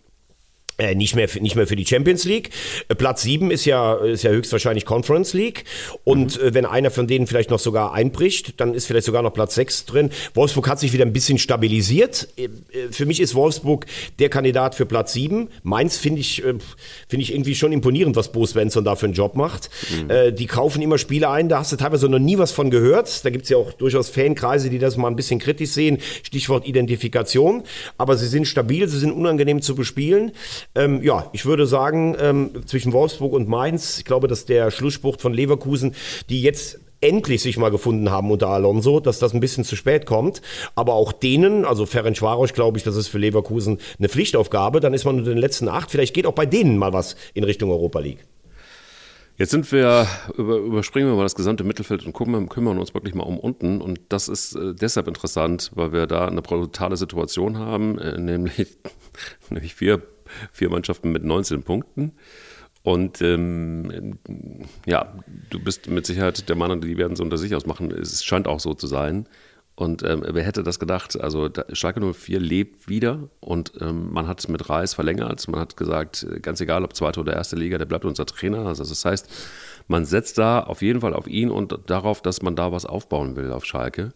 Äh, nicht, mehr, nicht mehr für die Champions League. Äh, Platz 7 ist ja, ist ja höchstwahrscheinlich Conference League. Und mhm. äh, wenn einer von denen vielleicht noch sogar einbricht, dann ist vielleicht sogar noch Platz 6 drin. Wolfsburg hat sich wieder ein bisschen stabilisiert. Äh, äh, für mich ist Wolfsburg der Kandidat für Platz 7. Mainz finde ich, finde ich irgendwie schon imponierend, was Bo Svensson da für einen Job macht. Mhm. die kaufen immer Spiele ein, da hast du teilweise noch nie was von gehört. Da gibt es ja auch durchaus Fankreise, die das mal ein bisschen kritisch sehen. Stichwort Identifikation. Aber sie sind stabil, sie sind unangenehm zu bespielen. Ähm, ja, ich würde sagen, ähm, zwischen Wolfsburg und Mainz, ich glaube, dass der Schlussspruch von Leverkusen, die jetzt endlich sich mal gefunden haben unter Alonso, dass das ein bisschen zu spät kommt. Aber auch denen, also Ferenc Varos, glaube ich, das ist für Leverkusen eine Pflichtaufgabe. Dann ist man unter den letzten acht. Vielleicht geht auch bei denen mal was in Richtung Europa League. Jetzt sind wir, über, überspringen wir mal das gesamte Mittelfeld und gucken, kümmern uns wirklich mal um unten. Und das ist äh, deshalb interessant, weil wir da eine brutale Situation haben, äh, nämlich, nämlich vier vier Mannschaften mit 19 Punkten. Und ähm, ja, du bist mit Sicherheit der Mann, die werden es unter sich ausmachen. Es scheint auch so zu sein. Und ähm, wer hätte das gedacht? Also Schalke 04 lebt wieder und ähm, man hat mit Reis verlängert. Man hat gesagt, ganz egal ob zweite oder erste Liga, der bleibt unser Trainer. Also das heißt, man setzt da auf jeden Fall auf ihn und darauf, dass man da was aufbauen will auf Schalke,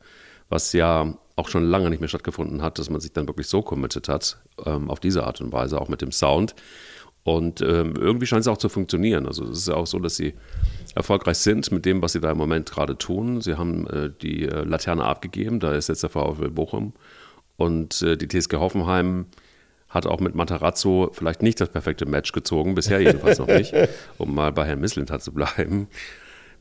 was ja auch schon lange nicht mehr stattgefunden hat, dass man sich dann wirklich so committed hat, ähm, auf diese Art und Weise, auch mit dem Sound. Und ähm, irgendwie scheint es auch zu funktionieren. Also es ist ja auch so, dass sie erfolgreich sind mit dem, was sie da im Moment gerade tun. Sie haben äh, die äh, Laterne abgegeben, da ist jetzt der VfL Bochum. Und äh, die TSG Hoffenheim hat auch mit Matarazzo vielleicht nicht das perfekte Match gezogen, bisher jedenfalls noch nicht, um mal bei Herrn Misslintat zu bleiben.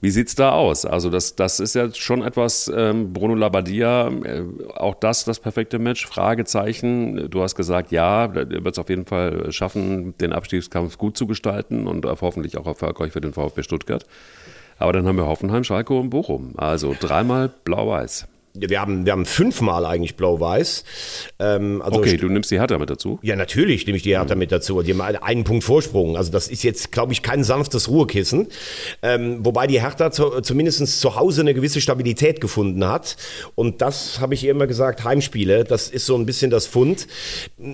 Wie sieht es da aus? Also das, das ist ja schon etwas, ähm, Bruno Labbadia, äh, auch das das perfekte Match, Fragezeichen. Du hast gesagt, ja, er wird es auf jeden Fall schaffen, den Abstiegskampf gut zu gestalten und hoffentlich auch erfolgreich für den VfB Stuttgart. Aber dann haben wir Hoffenheim, Schalke und Bochum. Also dreimal blau-weiß wir haben, wir haben fünfmal eigentlich Blau-Weiß. Ähm, also okay, du nimmst die Hertha mit dazu? Ja, natürlich nehme ich die Hertha mhm. mit dazu. Die haben einen Punkt Vorsprung. Also das ist jetzt, glaube ich, kein sanftes Ruhekissen. Ähm, wobei die Hertha zu, zumindest zu Hause eine gewisse Stabilität gefunden hat. Und das habe ich immer gesagt, Heimspiele, das ist so ein bisschen das Fund.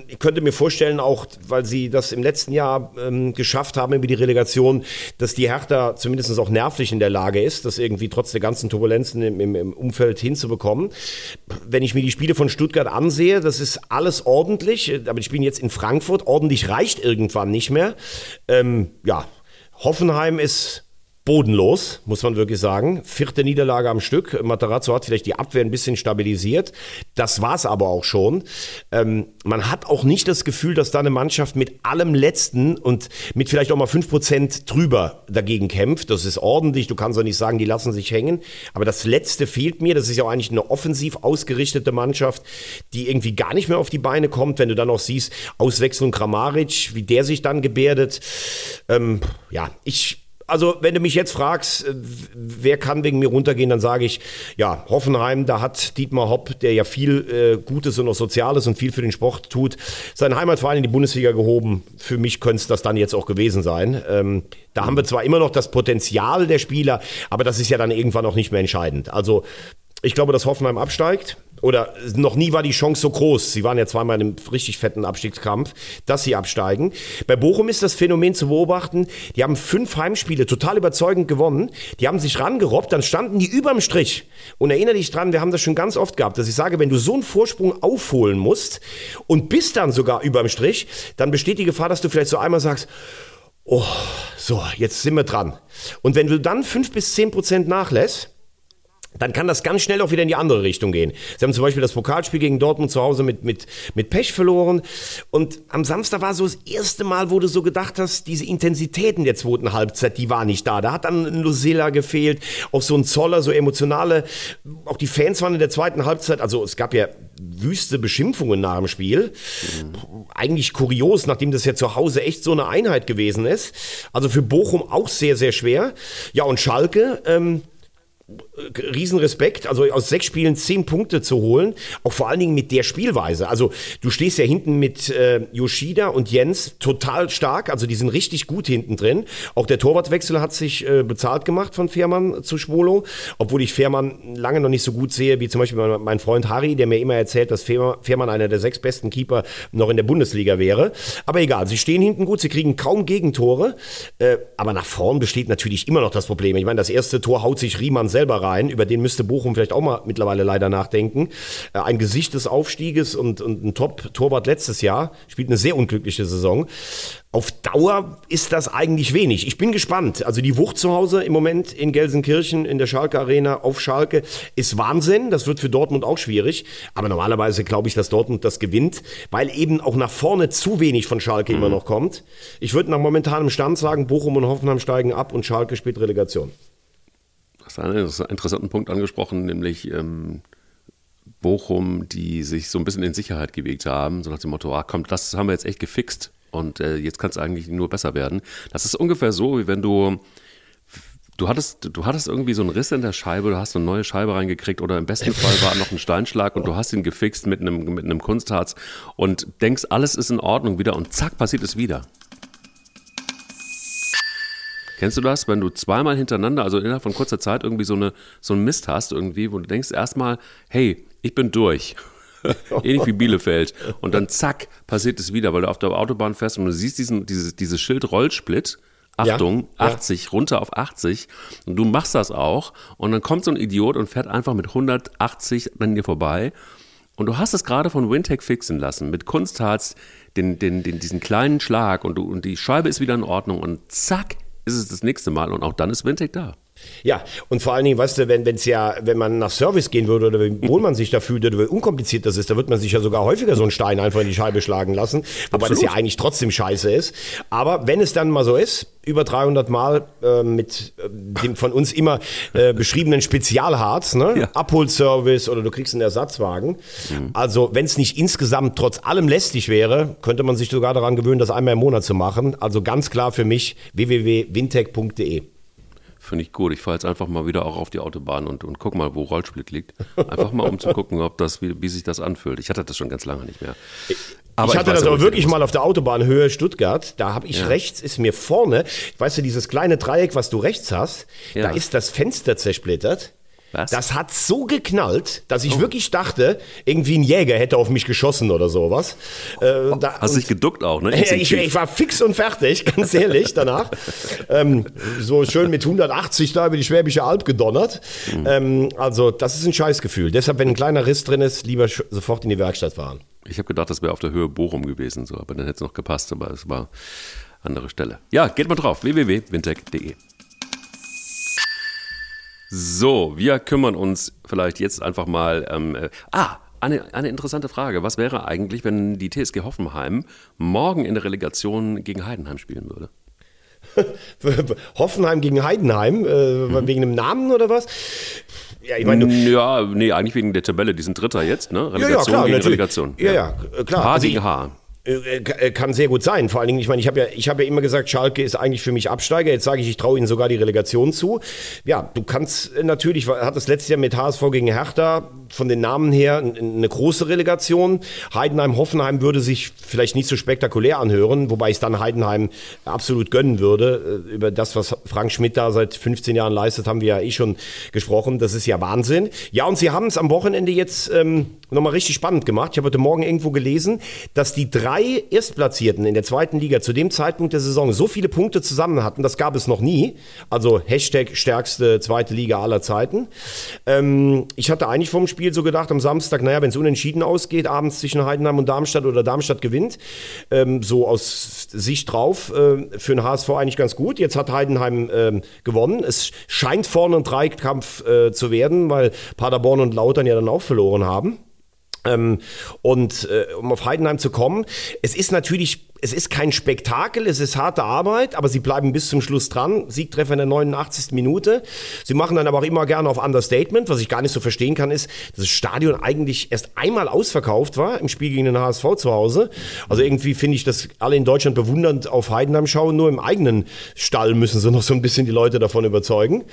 Ich könnte mir vorstellen, auch weil sie das im letzten Jahr ähm, geschafft haben über die Relegation, dass die Hertha zumindest auch nervlich in der Lage ist, das irgendwie trotz der ganzen Turbulenzen im, im, im Umfeld hinzubekommen bekommen. Wenn ich mir die Spiele von Stuttgart ansehe, das ist alles ordentlich, aber die spielen jetzt in Frankfurt. Ordentlich reicht irgendwann nicht mehr. Ähm, ja, Hoffenheim ist bodenlos, muss man wirklich sagen. Vierte Niederlage am Stück. Matarazzo hat vielleicht die Abwehr ein bisschen stabilisiert. Das war's aber auch schon. Ähm, man hat auch nicht das Gefühl, dass da eine Mannschaft mit allem Letzten und mit vielleicht auch mal fünf Prozent drüber dagegen kämpft. Das ist ordentlich. Du kannst auch nicht sagen, die lassen sich hängen. Aber das Letzte fehlt mir. Das ist ja auch eigentlich eine offensiv ausgerichtete Mannschaft, die irgendwie gar nicht mehr auf die Beine kommt. Wenn du dann auch siehst, Auswechslung Kramaric, wie der sich dann gebärdet. Ähm, ja, ich also, wenn du mich jetzt fragst, äh, wer kann wegen mir runtergehen, dann sage ich, ja, Hoffenheim, da hat Dietmar Hopp, der ja viel äh, Gutes und auch Soziales und viel für den Sport tut, seinen Heimatverein in die Bundesliga gehoben. Für mich könnte es das dann jetzt auch gewesen sein. Ähm, da haben wir zwar immer noch das Potenzial der Spieler, aber das ist ja dann irgendwann auch nicht mehr entscheidend. Also, ich glaube, dass Hoffenheim absteigt oder noch nie war die Chance so groß. Sie waren ja zweimal in einem richtig fetten Abstiegskampf, dass sie absteigen. Bei Bochum ist das Phänomen zu beobachten. Die haben fünf Heimspiele total überzeugend gewonnen. Die haben sich rangerobbt, dann standen die überm Strich. Und erinnere dich dran, wir haben das schon ganz oft gehabt, dass ich sage, wenn du so einen Vorsprung aufholen musst und bist dann sogar überm Strich, dann besteht die Gefahr, dass du vielleicht so einmal sagst, oh, so, jetzt sind wir dran. Und wenn du dann fünf bis zehn Prozent nachlässt, dann kann das ganz schnell auch wieder in die andere Richtung gehen. Sie haben zum Beispiel das Pokalspiel gegen Dortmund zu Hause mit, mit, mit Pech verloren. Und am Samstag war so das erste Mal, wo du so gedacht hast, diese Intensitäten der zweiten Halbzeit, die war nicht da. Da hat dann ein Lucilla gefehlt, auch so ein Zoller, so emotionale. Auch die Fans waren in der zweiten Halbzeit, also es gab ja wüste Beschimpfungen nach dem Spiel. Mhm. Eigentlich kurios, nachdem das ja zu Hause echt so eine Einheit gewesen ist. Also für Bochum auch sehr, sehr schwer. Ja, und Schalke, ähm, Riesenrespekt, also aus sechs Spielen zehn Punkte zu holen, auch vor allen Dingen mit der Spielweise. Also du stehst ja hinten mit äh, Yoshida und Jens total stark, also die sind richtig gut hinten drin. Auch der Torwartwechsel hat sich äh, bezahlt gemacht von Fährmann zu Schwolo, obwohl ich Fährmann lange noch nicht so gut sehe, wie zum Beispiel mein Freund Harry, der mir immer erzählt, dass Fährmann einer der sechs besten Keeper noch in der Bundesliga wäre. Aber egal, sie stehen hinten gut, sie kriegen kaum Gegentore, äh, aber nach vorn besteht natürlich immer noch das Problem. Ich meine, das erste Tor haut sich Riemann selber rein, über den müsste Bochum vielleicht auch mal mittlerweile leider nachdenken. Äh, ein Gesicht des Aufstieges und, und ein Top-Torwart letztes Jahr, spielt eine sehr unglückliche Saison. Auf Dauer ist das eigentlich wenig. Ich bin gespannt. Also die Wucht zu Hause im Moment in Gelsenkirchen in der Schalke Arena auf Schalke ist Wahnsinn. Das wird für Dortmund auch schwierig. Aber normalerweise glaube ich, dass Dortmund das gewinnt, weil eben auch nach vorne zu wenig von Schalke mhm. immer noch kommt. Ich würde nach momentanem Stand sagen, Bochum und Hoffenheim steigen ab und Schalke spielt Relegation hast einen interessanten Punkt angesprochen, nämlich ähm, Bochum, die sich so ein bisschen in Sicherheit gewegt haben, so nach dem Motto, ah, komm, das haben wir jetzt echt gefixt und äh, jetzt kann es eigentlich nur besser werden. Das ist ungefähr so, wie wenn du du hattest, du hattest irgendwie so einen Riss in der Scheibe, du hast eine neue Scheibe reingekriegt oder im besten Fall war noch ein Steinschlag und du hast ihn gefixt mit einem, mit einem Kunstharz und denkst, alles ist in Ordnung wieder und zack, passiert es wieder. Kennst du das, wenn du zweimal hintereinander, also innerhalb von kurzer Zeit irgendwie so, eine, so einen Mist hast, irgendwie, wo du denkst erstmal, hey, ich bin durch. Ähnlich wie Bielefeld. Und dann zack, passiert es wieder, weil du auf der Autobahn fährst und du siehst diesen, dieses, dieses Schild Rollsplit. Achtung, ja, 80, ja. runter auf 80. Und du machst das auch. Und dann kommt so ein Idiot und fährt einfach mit 180 an dir vorbei. Und du hast es gerade von Wintech fixen lassen, mit Kunstharz, den, den, den, diesen kleinen Schlag und, du, und die Scheibe ist wieder in Ordnung und zack, ist es das nächste Mal und auch dann ist Wintec da. Ja, und vor allen Dingen, weißt du, wenn es ja, wenn man nach Service gehen würde oder wohl man sich da fühlt oder wie unkompliziert das ist, da wird man sich ja sogar häufiger so einen Stein einfach in die Scheibe schlagen lassen, wobei das ja eigentlich trotzdem scheiße ist. Aber wenn es dann mal so ist, über 300 Mal äh, mit äh, dem von uns immer äh, beschriebenen Spezialharz, ne? Ja. Abholservice oder du kriegst einen Ersatzwagen. Mhm. Also wenn es nicht insgesamt trotz allem lästig wäre, könnte man sich sogar daran gewöhnen, das einmal im Monat zu machen. Also ganz klar für mich www.wintech.de. Finde ich gut. Ich fahre jetzt einfach mal wieder auch auf die Autobahn und, und guck mal, wo Rollsplit liegt. Einfach mal, um zu gucken, ob das, wie, wie sich das anfühlt. Ich hatte das schon ganz lange nicht mehr. Aber ich hatte ich das aber wirklich mal auf der Autobahn Höhe Stuttgart. Da habe ich ja. rechts, ist mir vorne, weißt du, dieses kleine Dreieck, was du rechts hast, ja. da ist das Fenster zersplittert. Was? Das hat so geknallt, dass ich wirklich dachte, irgendwie ein Jäger hätte auf mich geschossen oder sowas. Äh, da, Hast dich geduckt auch, ne? Ich, ich war fix und fertig, ganz ehrlich, danach. ähm, so schön mit 180 da über die Schwäbische Alb gedonnert. Ähm, also, das ist ein Scheißgefühl. Deshalb, wenn ein kleiner Riss drin ist, lieber sofort in die Werkstatt fahren. Ich habe gedacht, das wäre auf der Höhe Bochum gewesen, so, aber dann hätte es noch gepasst, aber es war andere Stelle. Ja, geht mal drauf, www.wintec.de. So, wir kümmern uns vielleicht jetzt einfach mal. Ähm, äh, ah, eine, eine interessante Frage. Was wäre eigentlich, wenn die TSG Hoffenheim morgen in der Relegation gegen Heidenheim spielen würde? Hoffenheim gegen Heidenheim, äh, wegen dem Namen oder was? Ja, ich meine, Ja, nee, eigentlich wegen der Tabelle. Die sind Dritter jetzt, ne? Relegation klar, gegen natürlich. Relegation. Ja, ja, klar. H Also gegen H. Äh, äh, Kann sehr gut sein. Vor allen Dingen, ich meine, ich habe ja, ich habe ja immer gesagt, Schalke ist eigentlich für mich Absteiger. Jetzt sage ich, ich traue ihnen sogar die Relegation zu. Ja, du kannst äh, natürlich, hat das letztes Jahr mit HSV gegen Hertha von den Namen her eine große Relegation. Heidenheim, Hoffenheim würde sich vielleicht nicht so spektakulär anhören, wobei ich es dann Heidenheim absolut gönnen würde. Äh, Über das, was Frank Schmidt da seit 15 Jahren leistet, haben wir ja eh schon gesprochen. Das ist ja Wahnsinn. Ja, und sie haben es am Wochenende jetzt ähm, nochmal richtig spannend gemacht. Ich habe heute Morgen irgendwo gelesen, dass die drei Erstplatzierten in der zweiten Liga zu dem Zeitpunkt der Saison so viele Punkte zusammen hatten, das gab es noch nie. Also Hashtag stärkste zweite Liga aller Zeiten. Ähm, ich hatte eigentlich vom Spiel so gedacht, am Samstag, naja, wenn es unentschieden ausgeht, abends zwischen Heidenheim und Darmstadt oder Darmstadt gewinnt, ähm, so aus Sicht drauf, äh, für den HSV eigentlich ganz gut. Jetzt hat Heidenheim ähm, gewonnen. Es scheint vorne ein Dreikampf äh, zu werden, weil Paderborn und Lautern ja dann auch verloren haben. Ähm, und äh, um auf Heidenheim zu kommen, es ist natürlich, es ist kein Spektakel, es ist harte Arbeit, aber sie bleiben bis zum Schluss dran. Siegtreffer in der 89. Minute. Sie machen dann aber auch immer gerne auf Understatement. Was ich gar nicht so verstehen kann, ist, dass das Stadion eigentlich erst einmal ausverkauft war im Spiel gegen den HSV zu Hause. Also irgendwie finde ich, dass alle in Deutschland bewundernd auf Heidenheim schauen. Nur im eigenen Stall müssen sie noch so ein bisschen die Leute davon überzeugen.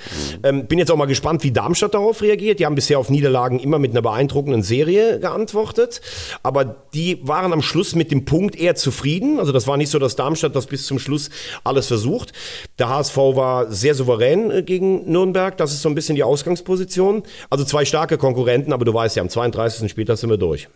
Ähm, bin jetzt auch mal gespannt, wie Darmstadt darauf reagiert. Die haben bisher auf Niederlagen immer mit einer beeindruckenden Serie geantwortet. Aber die waren am Schluss mit dem Punkt eher zufrieden. Also das war nicht so, dass Darmstadt das bis zum Schluss alles versucht. Der HSV war sehr souverän äh, gegen Nürnberg. Das ist so ein bisschen die Ausgangsposition. Also zwei starke Konkurrenten, aber du weißt ja, am 32. Spieltag sind wir durch.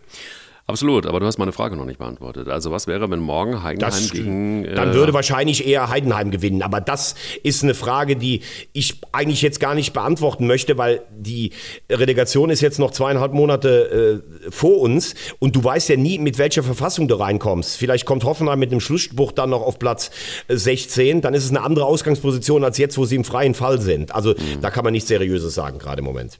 Absolut, aber du hast meine Frage noch nicht beantwortet. Also was wäre, wenn morgen Heidenheim Das, gegen... äh, dann würde wahrscheinlich eher Heidenheim gewinnen. Aber das ist eine Frage, die ich eigentlich jetzt gar nicht beantworten möchte, weil die Relegation ist jetzt noch zweieinhalb Monate äh, vor uns und du weißt ja nie, mit welcher Verfassung du reinkommst. Vielleicht kommt Hoffenheim mit dem Schlussspruch dann noch auf Platz äh, 16. Dann ist es eine andere Ausgangsposition als jetzt, wo sie im freien Fall sind. Also Mhm. da kann man nichts Seriöses sagen, gerade im Moment.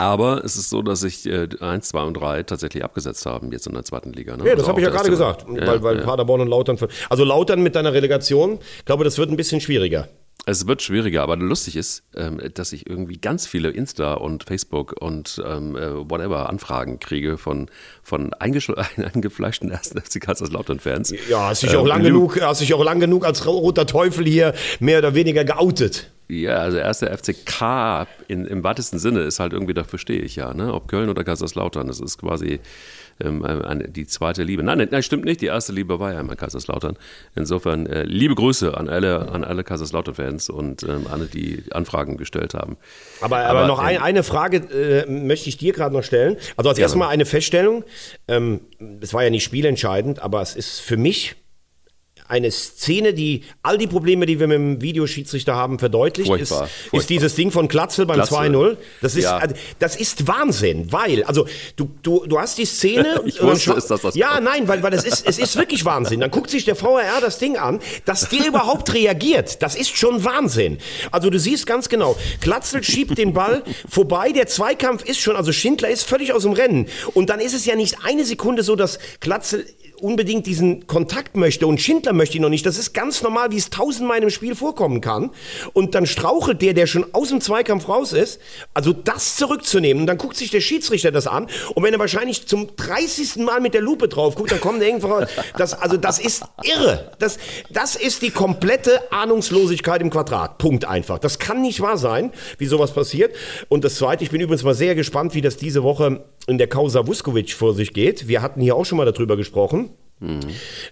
Aber es ist so, dass sich äh, 1, 2 und 3 tatsächlich abgesetzt haben, jetzt in der zweiten Liga. Ne? Ja, das habe ich ja gerade gesagt, Ja, weil, weil ja. Paderborn und Lautern. Also Lautern mit deiner Relegation, ich glaube, das wird ein bisschen schwieriger. Es wird schwieriger, aber lustig ist, ähm, dass ich irgendwie ganz viele Insta und Facebook und ähm, äh, whatever Anfragen kriege von, von eingefleischten ersten FC Kaiserslautern-Fans. Ja, hast dich Äh, auch lang genug, hast dich auch lang genug als roter Teufel hier mehr oder weniger geoutet. Ja, also erster FCK in, im weitesten Sinne ist halt irgendwie, dafür stehe ich ja, ne? ob Köln oder Kaiserslautern. Das ist quasi ähm, eine, die zweite Liebe. Nein, nein, stimmt nicht. Die erste Liebe war ja immer Kaiserslautern. Insofern äh, liebe Grüße an alle, an alle Kaiserslautern-Fans und ähm, alle, die Anfragen gestellt haben. Aber, aber, noch ein, ähm, eine Frage äh, möchte ich dir gerade noch stellen. Also als erstes mal eine Feststellung. Ähm, es war ja nicht spielentscheidend, aber es ist für mich eine Szene, die all die Probleme, die wir mit dem Videoschiedsrichter haben, verdeutlicht, ist, Furchtbar, ist furchtbar. dieses Ding von Glatzel beim Glatzel. 2-0. Das ist, Ja. also, das ist Wahnsinn, weil, also du, du, du hast die Szene. Ich wusste es, dass das Ja, kommt. nein, weil, weil das ist, es ist wirklich Wahnsinn. Dann guckt sich der VAR das Ding an, dass der überhaupt reagiert. Das ist schon Wahnsinn. Also du siehst ganz genau, Glatzel schiebt den Ball vorbei, der Zweikampf ist schon, also Schindler ist völlig aus dem Rennen. Und dann ist es ja nicht eine Sekunde so, dass Glatzel unbedingt diesen Kontakt möchte und Schindler möchte ihn noch nicht. Das ist ganz normal, wie es tausendmal in einem Spiel vorkommen kann. Und dann strauchelt der, der schon aus dem Zweikampf raus ist. Also das zurückzunehmen. Und dann guckt sich der Schiedsrichter das an. Und wenn er wahrscheinlich zum 30. Mal mit der Lupe drauf guckt, dann kommt irgendwann, das, also das ist irre. Das, das ist die komplette Ahnungslosigkeit im Quadrat. Punkt einfach. Das kann nicht wahr sein, wie sowas passiert. Und das Zweite, ich bin übrigens mal sehr gespannt, wie das diese Woche in der Causa Vuskovic vor sich geht. Wir hatten hier auch schon mal darüber gesprochen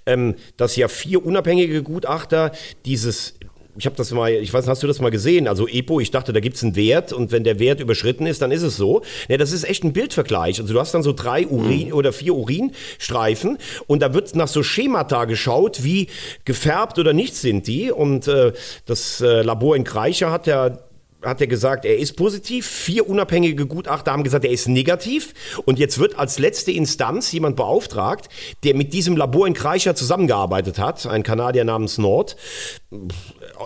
ähm, dass ja vier unabhängige Gutachter dieses ich habe das mal, ich weiß, hast du das mal gesehen? Also EPO, ich dachte, da gibt's einen Wert und wenn der Wert überschritten ist, dann ist es so. Ja, das ist echt ein Bildvergleich. Also du hast dann so drei Urin oder vier Urinstreifen und da wird nach so Schemata geschaut, wie gefärbt oder nicht sind die. Und äh, das äh, Labor in Kreicher hat ja hat er gesagt, er ist positiv. Vier unabhängige Gutachter haben gesagt, er ist negativ. Und jetzt wird als letzte Instanz jemand beauftragt, der mit diesem Labor in Kreischer zusammengearbeitet hat, ein Kanadier namens Nord.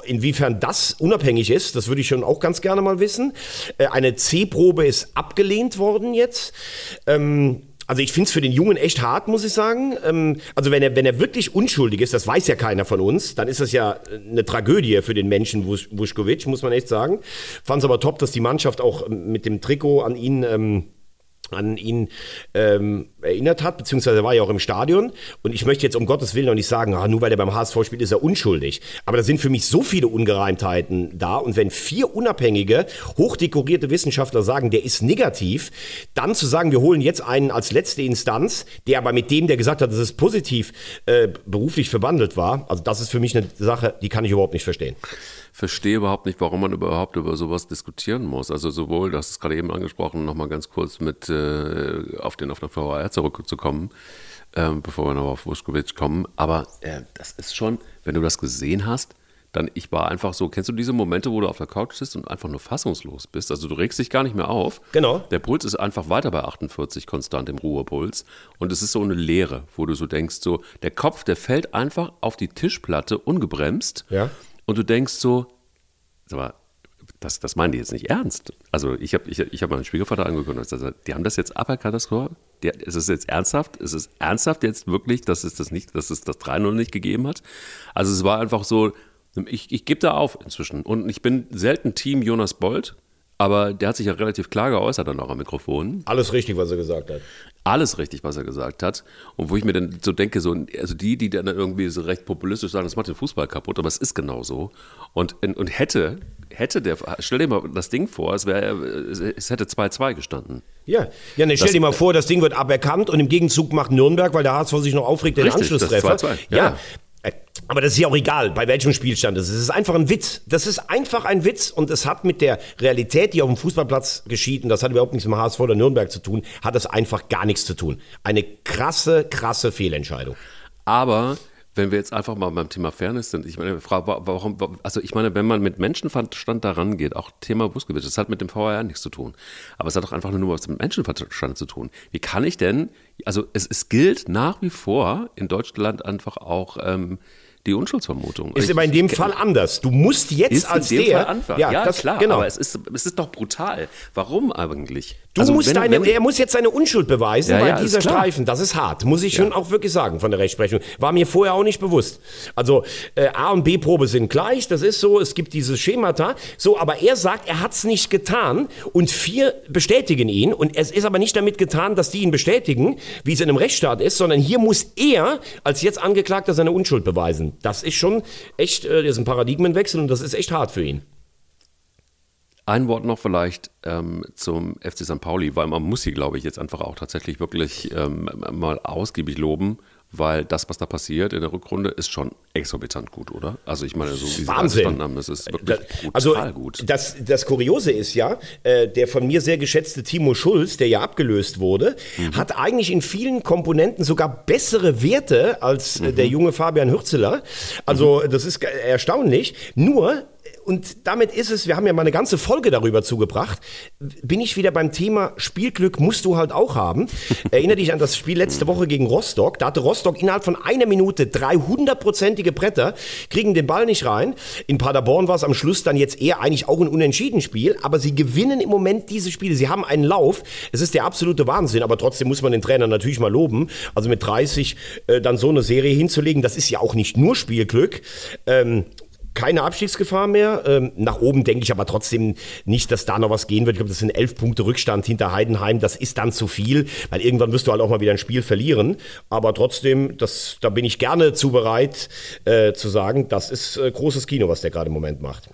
Inwiefern das unabhängig ist, das würde ich schon auch ganz gerne mal wissen. Äh, eine C-Probe ist abgelehnt worden jetzt. Ähm, also ich finde es für den Jungen echt hart, muss ich sagen. Ähm, also wenn er, wenn er wirklich unschuldig ist, das weiß ja keiner von uns, dann ist das ja eine Tragödie für den Menschen Wusch, Wuschkowitsch, muss man echt sagen. Fand es aber top, dass die Mannschaft auch mit dem Trikot an ihn... Ähm, an ihn ähm, erinnert hat, beziehungsweise er war ja auch im Stadion. Und ich möchte jetzt um Gottes Willen noch nicht sagen, ah, nur weil er beim HSV spielt, ist er unschuldig. Aber da sind für mich so viele Ungereimtheiten da. Und wenn vier unabhängige, hochdekorierte Wissenschaftler sagen, der ist negativ, dann zu sagen, wir holen jetzt einen als letzte Instanz, der aber mit dem, der gesagt hat, dass es positiv äh, beruflich verwandelt war, also das ist für mich eine Sache, die kann ich überhaupt nicht verstehen verstehe überhaupt nicht, warum man überhaupt über sowas diskutieren muss. Also sowohl, das ist gerade eben angesprochen, nochmal ganz kurz mit äh, auf den auf den VAR zurückzukommen, ähm, bevor wir noch auf Vuskovic kommen. Aber äh, das ist schon, wenn du das gesehen hast, dann ich war einfach so, kennst du diese Momente, wo du auf der Couch sitzt und einfach nur fassungslos bist? Also du regst dich gar nicht mehr auf. Genau. Der Puls ist einfach weiter bei 48 konstant im Ruhepuls und es ist so eine Leere, wo du so denkst, so der Kopf, der fällt einfach auf die Tischplatte ungebremst. Ja. Und du denkst so, aber das, das meinen die jetzt nicht ernst. Also ich habe ich, ich hab meinen Schwiegervater angeguckt und gesagt, die haben das jetzt aberkannt, das Tor. Ist es jetzt ernsthaft? Ist es ernsthaft jetzt wirklich, dass es das nicht, dass es das 3-0 nicht gegeben hat? Also es war einfach so, ich, ich gebe da auf inzwischen. Und ich bin selten Team Jonas Bold, aber der hat sich ja relativ klar geäußert dann auch am Mikrofon. Alles richtig, was er gesagt hat alles richtig, was er gesagt hat. Und wo ich mir dann so denke, so, also die, die dann irgendwie so recht populistisch sagen, das macht den Fußball kaputt, aber es ist genau so. Und, und hätte, hätte der, stell dir mal das Ding vor, es, wär, es hätte 2-2 gestanden. Ja, ja ne, stell das, dir mal vor, das Ding wird aberkannt und im Gegenzug macht Nürnberg, weil der HSV sich noch aufregt, den richtig, Anschlusstreffer. 2 -2. Ja, ja, aber das ist ja auch egal, bei welchem Spielstand es ist. Es ist einfach ein Witz. Das ist einfach ein Witz und es hat mit der Realität, die auf dem Fußballplatz geschieht, und das hat überhaupt nichts mit HSV oder Nürnberg zu tun, hat es einfach gar nichts zu tun. Eine krasse, krasse Fehlentscheidung. Aber wenn wir jetzt einfach mal beim Thema Fairness sind, ich meine, warum, also ich meine, wenn man mit Menschenverstand daran geht, auch Thema Busgebiet, das hat mit dem VAR nichts zu tun. Aber es hat doch einfach nur was mit Menschenverstand zu tun. Wie kann ich denn, also es, es gilt nach wie vor in Deutschland einfach auch ähm, die Unschuldsvermutung. Ist aber in dem Fall anders. Du musst jetzt als der. Ja, ja das, klar. Genau. Aber es ist, es ist doch brutal. Warum eigentlich? Du also musst wenn, deine, wenn, er muss jetzt seine Unschuld beweisen, ja, weil ja, dieser Streifen, das ist hart, muss ich schon auch wirklich sagen von der Rechtsprechung. War mir vorher auch nicht bewusst. Also äh, A und B Probe sind gleich, das ist so. Es gibt dieses Schemata. So, aber er sagt, er hat es nicht getan und vier bestätigen ihn und es ist aber nicht damit getan, dass die ihn bestätigen, wie es in einem Rechtsstaat ist, sondern hier muss er als jetzt Angeklagter seine Unschuld beweisen. Das ist schon echt, äh, das ist ein Paradigmenwechsel und das ist echt hart für ihn. Ein Wort noch vielleicht ähm, zum FC St. Pauli, weil man muss sie, glaube ich, jetzt einfach auch tatsächlich wirklich ähm, mal ausgiebig loben weil das, was da passiert in der Rückrunde, ist schon exorbitant gut, oder? Also ich meine, so wie Wahnsinn. Sie haben, das ist wirklich also, brutal also, gut. Das, das Kuriose ist ja, äh, der von mir sehr geschätzte Timo Schulz, der ja abgelöst wurde, mhm. hat eigentlich in vielen Komponenten sogar bessere Werte als äh, mhm. der junge Fabian Hürzeler. Also mhm. das ist erstaunlich. Nur und damit ist es, wir haben ja mal eine ganze Folge darüber zugebracht, bin ich wieder beim Thema Spielglück musst du halt auch haben. Erinnere dich an das Spiel letzte Woche gegen Rostock. Da hatte Rostock innerhalb von einer Minute 300-prozentige Bretter, kriegen den Ball nicht rein. In Paderborn war es am Schluss dann jetzt eher eigentlich auch ein Unentschieden-Spiel, aber sie gewinnen im Moment diese Spiele. Sie haben einen Lauf. Es ist der absolute Wahnsinn, aber trotzdem muss man den Trainer natürlich mal loben. Also mit 30 äh, dann so eine Serie hinzulegen, das ist ja auch nicht nur Spielglück. Ähm, keine Abstiegsgefahr mehr. Ähm, nach oben denke ich aber trotzdem nicht, dass da noch was gehen wird. Ich glaube, das sind elf Punkte Rückstand hinter Heidenheim. Das ist dann zu viel, weil irgendwann wirst du halt auch mal wieder ein Spiel verlieren. Aber trotzdem, das, da bin ich gerne zu bereit äh, zu sagen, das ist äh, großes Kino, was der gerade im Moment macht.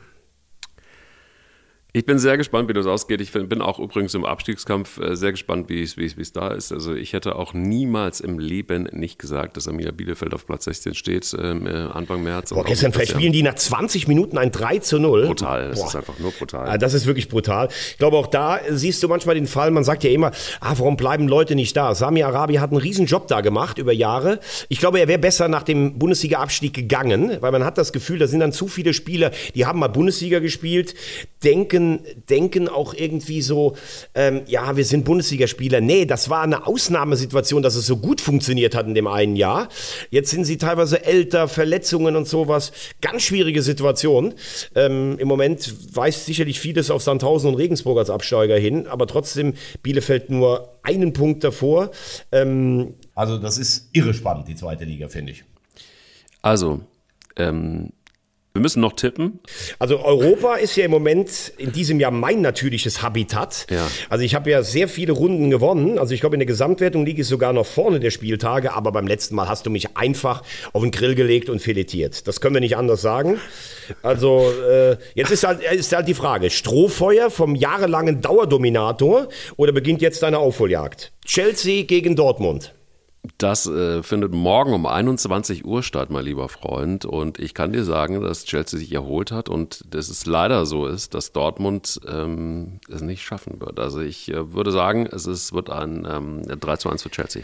Ich bin sehr gespannt, wie das ausgeht. Ich bin auch übrigens im Abstiegskampf äh, sehr gespannt, wie es, wie, es, wie es da ist. Also ich hätte auch niemals im Leben nicht gesagt, dass Arminia Bielefeld auf Platz 16 steht, ähm, äh, Anfang März. Boah, gestern verspielen die nach 20 Minuten ein 3 zu 0. Brutal, das Boah. ist einfach nur brutal. Ah, Das ist wirklich brutal. Ich glaube, auch da siehst du manchmal den Fall, man sagt ja immer, ah, warum bleiben Leute nicht da? Sami Arabi hat einen riesen Job da gemacht über Jahre. Ich glaube, er wäre besser nach dem Bundesliga-Abstieg gegangen, weil man hat das Gefühl, da sind dann zu viele Spieler, die haben mal Bundesliga gespielt, denken, denken auch irgendwie so, ähm, ja, wir sind Bundesligaspieler. Nee, das war eine Ausnahmesituation, dass es so gut funktioniert hat in dem einen Jahr. Jetzt sind sie teilweise älter, Verletzungen und sowas. Ganz schwierige Situation. Ähm, Im Moment weist sicherlich vieles auf Sandhausen und Regensburg als Absteiger hin, aber trotzdem Bielefeld nur einen Punkt davor. Ähm, also das ist irre spannend, die zweite Liga, finde ich. Also, ähm, wir müssen noch tippen. Also Europa ist ja im Moment in diesem Jahr mein natürliches Habitat. Ja. Also ich habe ja sehr viele Runden gewonnen. Also ich glaube, in der Gesamtwertung liege ich sogar noch vorne der Spieltage, aber beim letzten Mal hast du mich einfach auf den Grill gelegt und filetiert. Das können wir nicht anders sagen. Also äh, jetzt ist halt, ist halt die Frage, Strohfeuer vom jahrelangen Dauerdominator oder beginnt jetzt deine Aufholjagd? Chelsea gegen Dortmund. Das äh, findet morgen um 21 Uhr statt, mein lieber Freund. Und ich kann dir sagen, dass Chelsea sich erholt hat und dass es leider so ist, dass Dortmund ähm, es nicht schaffen wird. Also ich äh, würde sagen, es ist, wird ein ähm, 3 zu 1 für Chelsea.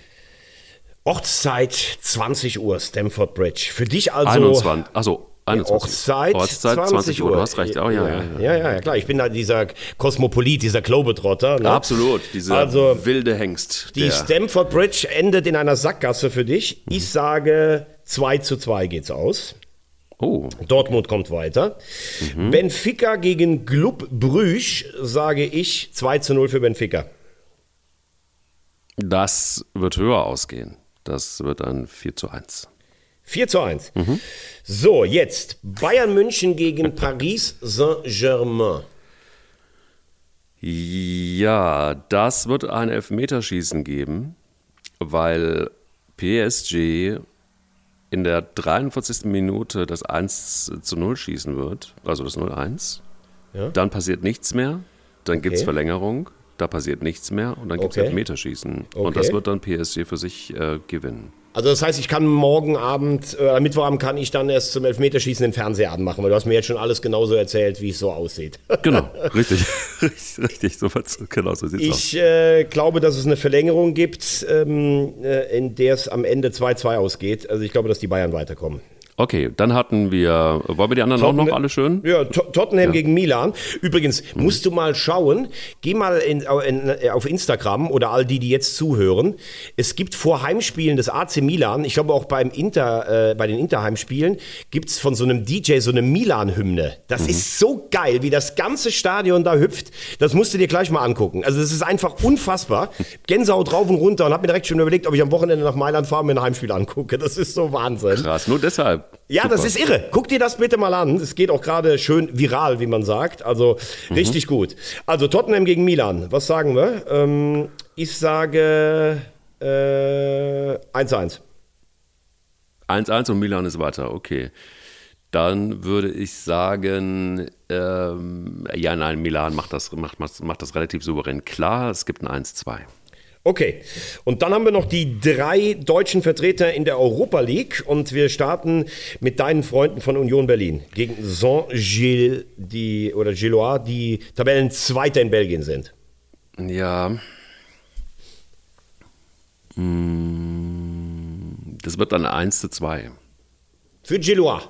Ortszeit 20 Uhr, Stamford Bridge. Für dich also 21, achso, 21 Ortszeit, Ortszeit 20 Uhr. Du hast recht. Oh, ja, ja, ja. ja, ja, klar. Ich bin da dieser Kosmopolit, dieser Globetrotter. Ne? Absolut, dieser Also, wilde Hengst. Die Stamford Bridge endet in einer Sackgasse für dich. Ich sage 2 zu 2 geht's aus. oh, Dortmund kommt weiter. Mhm. Benfica gegen Club Brüch sage ich 2 zu 0 für Benfica. das wird höher ausgehen. Das wird ein 4 zu 1. 4 zu 1. Mhm. So, jetzt Bayern München gegen Paris Saint-Germain. Ja, das wird ein Elfmeterschießen geben, weil PSG in der 43. Minute das 1 zu 0 schießen wird, also das 0-1. Ja. Dann passiert nichts mehr, dann gibt es. Verlängerung, da passiert nichts mehr und dann gibt es Okay. Elfmeterschießen. Okay. Und das wird dann PSG für sich äh, gewinnen. Also das heißt, ich kann morgen Abend, äh, Mittwochabend kann ich dann erst zum Elfmeterschießen den Fernseher anmachen, weil du hast mir jetzt schon alles genauso erzählt, wie es so aussieht. Genau, richtig, richtig, richtig, so, genau so sieht's aus. Ich äh, glaube, dass es eine Verlängerung gibt, ähm, äh, in der es am Ende 2-2 ausgeht. Also ich glaube, dass die Bayern weiterkommen. Okay, dann hatten wir, wollen wir die anderen auch noch alle schön? Ja, To- Tottenham gegen Milan. Übrigens, musst du mal schauen, geh mal in, in, äh, auf Instagram oder all die, die jetzt zuhören. Es gibt vor Heimspielen des AC Milan, ich glaube auch beim Inter, äh, bei den Interheimspielen, gibt es von so einem DJ so eine Milan-Hymne. Das ist so geil, wie das ganze Stadion da hüpft. Das musst du dir gleich mal angucken. Also das ist einfach unfassbar. Gänsehaut rauf und runter und habe mir direkt schon überlegt, ob ich am Wochenende nach Mailand fahre und mir ein Heimspiel angucke. Das ist so Wahnsinn. Krass, nur deshalb. Ja, Super. das ist irre. Guck dir das bitte mal an. Es geht auch gerade schön viral, wie man sagt. Also Mhm. richtig gut. Also Tottenham gegen Milan. Was sagen wir? Ähm, ich sage äh, 1-1. 1-1 und Milan ist weiter, okay. Dann würde ich sagen, ähm, ja, nein, Milan macht das, macht, macht, macht das relativ souverän klar. Es gibt ein 1-2. Okay, und dann haben wir noch die drei deutschen Vertreter in der Europa League und wir starten mit deinen Freunden von Union Berlin gegen Saint-Gilles die, oder Gillois, die Tabellenzweiter in Belgien sind. Ja. Mm, Das wird dann 1 zu 2. Für Gillois.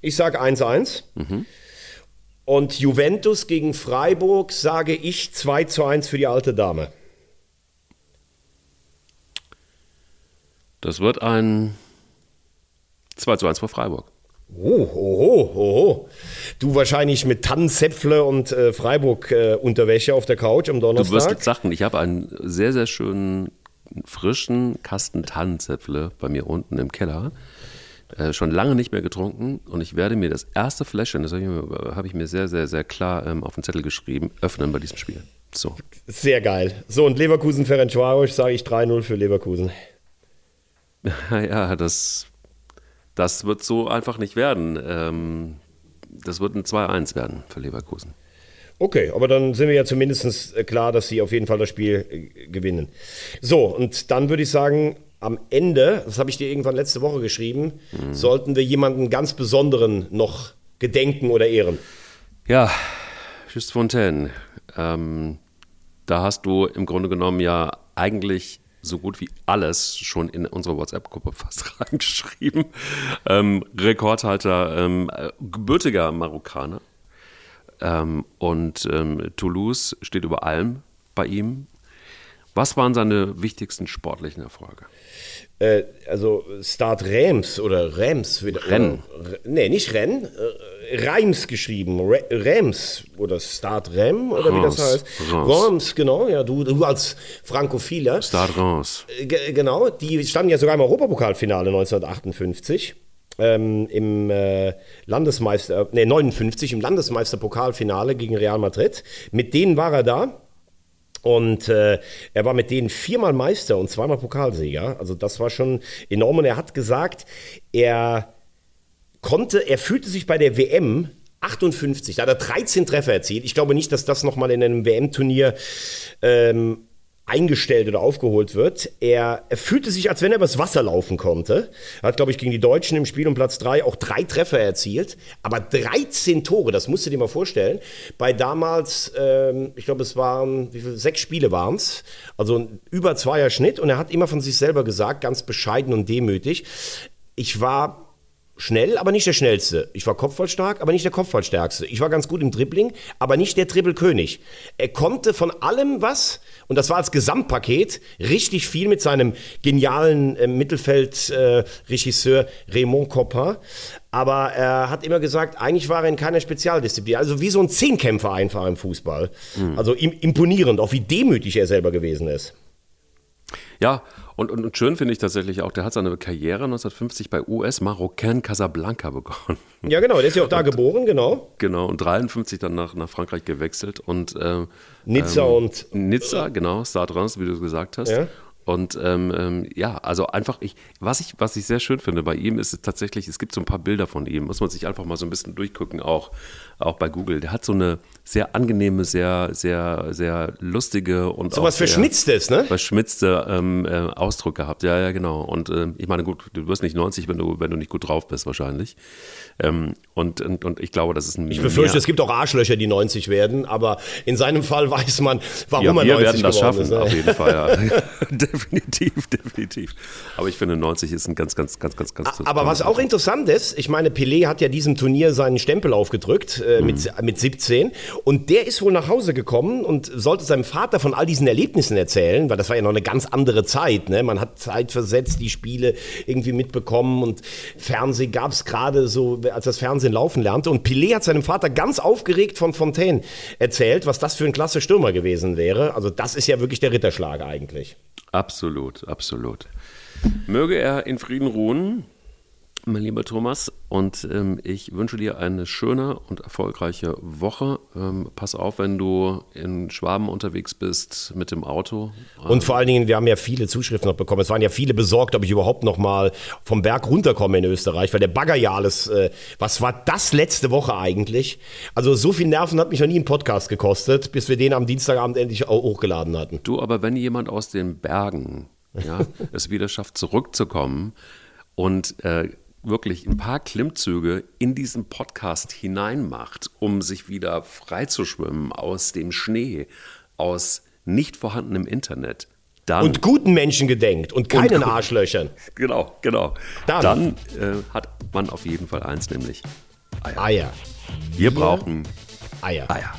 Ich sage 1-1. Und Juventus gegen Freiburg sage ich 2 zu 1 für die alte Dame. Das wird ein 2 zu 1 für Freiburg. Oh, oho, oho. Du wahrscheinlich mit Tannenzäpfle und äh, Freiburg-Unterwäsche auf der Couch am Du wirst Donnerstag. jetzt lachen, ich habe einen sehr, sehr schönen, frischen Kasten Tannenzäpfle bei mir unten im Keller. Äh, schon lange nicht mehr getrunken und ich werde mir das erste Fläschchen, das habe ich mir, habe ich mir sehr, sehr, sehr klar ähm, auf den Zettel geschrieben, öffnen bei diesem Spiel. So. Sehr geil. So, und Leverkusen Ferencvaros sage ich 3-0 für Leverkusen. Ja, das, das wird so einfach nicht werden. Ähm, das wird ein 2-1 werden für Leverkusen. Okay, aber dann sind wir ja zumindest klar, dass sie auf jeden Fall das Spiel äh, gewinnen. So, und dann würde ich sagen, am Ende, das habe ich dir irgendwann letzte Woche geschrieben, mhm. sollten wir jemanden ganz Besonderen noch gedenken oder ehren. Ja, Just Fontaine. Ähm, da hast du im Grunde genommen ja eigentlich so gut wie alles schon in unsere WhatsApp-Gruppe fast reingeschrieben. Ähm, Rekordhalter, ähm, gebürtiger Marokkaner. Ähm, und ähm, Toulouse steht über allem bei ihm. Was waren seine wichtigsten sportlichen Erfolge? Äh, also Start Reims oder Reims. Wieder, Renn. Oder, nee, nicht Renn. Äh, Reims geschrieben. Reims oder Start Rem oder wie das heißt. Reims, genau. Ja, du, du als Frankophiler. Start Reims. Äh, genau. Die standen ja sogar im Europapokalfinale 1958 ähm, im äh, Landesmeister, nee, 59 im Landesmeisterpokalfinale gegen Real Madrid. Mit denen war er da. Und äh, er war mit denen viermal Meister und zweimal Pokalsieger. Also das war schon enorm. Und er hat gesagt, er konnte, er fühlte sich bei der WM 58, da hat er 13 Treffer erzielt. Ich glaube nicht, dass das nochmal in einem WM-Turnier ähm, eingestellt oder aufgeholt wird. Er, er fühlte sich, als wenn er übers Wasser laufen konnte. Er hat, glaube ich, gegen die Deutschen im Spiel um Platz 3 auch drei Treffer erzielt. Aber 13 Tore, das musst du dir mal vorstellen. Bei damals, ähm, ich glaube, es waren, wie viele, sechs Spiele waren es. Also ein über zweier Schnitt. Und er hat immer von sich selber gesagt, ganz bescheiden und demütig, ich war schnell, aber nicht der schnellste. Ich war kopfballstark, aber nicht der kopfballstärkste. Ich war ganz gut im Dribbling, aber nicht der Dribbelkönig. Er konnte von allem was, und das war als Gesamtpaket richtig viel mit seinem genialen äh, Mittelfeldregisseur äh, Raymond Copin. Aber er hat immer gesagt, eigentlich war er in keiner Spezialdisziplin. Also wie so ein Zehnkämpfer einfach im Fußball. Mhm. Also imponierend, auch wie demütig er selber gewesen ist. Ja, und, und, und schön finde ich tatsächlich auch, der hat seine Karriere 1950 bei US Marocain Casablanca begonnen. Ja, genau, der ist ja auch da und, geboren, genau. Genau, und 53 dann nach, nach Frankreich gewechselt und äh, Nizza ähm, und Nizza, genau, Stade Reims, wie du gesagt hast. Ja. Und ähm, ähm, ja, also einfach, ich, was, ich, was ich sehr schön finde bei ihm, ist tatsächlich, es gibt so ein paar Bilder von ihm, muss man sich einfach mal so ein bisschen durchgucken, auch, auch bei Google. Der hat so eine sehr angenehme, sehr, sehr, sehr lustige und so was Verschmitztes, ne? Verschmitzte ähm, äh, Ausdruck gehabt, ja, ja, genau. Und äh, ich meine, gut, du wirst nicht 90, wenn du, wenn du nicht gut drauf bist, wahrscheinlich. Ähm, und, und, und ich glaube, das ist ein. Ich befürchte, mehr. es gibt auch Arschlöcher, die 90 werden, aber in seinem Fall weiß man, warum ja, man 90 werden das schaffen, ist, ne? auf jeden Fall, ja. definitiv, definitiv. Aber ich finde, 90 ist ein ganz, ganz, ganz, ganz, ganz. Aber was auch interessant ist, ich meine, Pelé hat ja diesem Turnier seinen Stempel aufgedrückt äh, mhm. mit, mit 17 und der ist wohl nach Hause gekommen und sollte seinem Vater von all diesen Erlebnissen erzählen, weil das war ja noch eine ganz andere Zeit. Ne? Man hat zeitversetzt die Spiele irgendwie mitbekommen und Fernsehen gab es gerade so, als das Fernsehen laufen lernte. Und Pelé hat seinem Vater ganz aufgeregt von Fontaine erzählt, was das für ein klasse Stürmer gewesen wäre. Also das ist ja wirklich der Ritterschlag eigentlich. Absolut, absolut. Möge er in Frieden ruhen, mein lieber Thomas. Und ähm, ich wünsche dir eine schöne und erfolgreiche Woche. Ähm, pass auf, wenn du in Schwaben unterwegs bist mit dem Auto. Und vor allen Dingen, wir haben ja viele Zuschriften noch bekommen. Es waren ja viele besorgt, ob ich überhaupt noch mal vom Berg runterkomme in Österreich, weil der Bagger ja alles. Äh, was war das letzte Woche eigentlich? Also so viel Nerven hat mich noch nie ein Podcast gekostet, bis wir den am Dienstagabend endlich auch hochgeladen hatten. Du, aber wenn jemand aus den Bergen ja, es wieder schafft, zurückzukommen und äh, wirklich ein paar Klimmzüge in diesen Podcast hineinmacht, um sich wieder freizuschwimmen aus dem Schnee, aus nicht vorhandenem Internet. Dann, und guten Menschen gedenkt und keinen und, Arschlöchern. Genau, genau. Dann, dann äh, hat man auf jeden Fall eins, nämlich Eier. Eier. Wir brauchen Eier. Eier.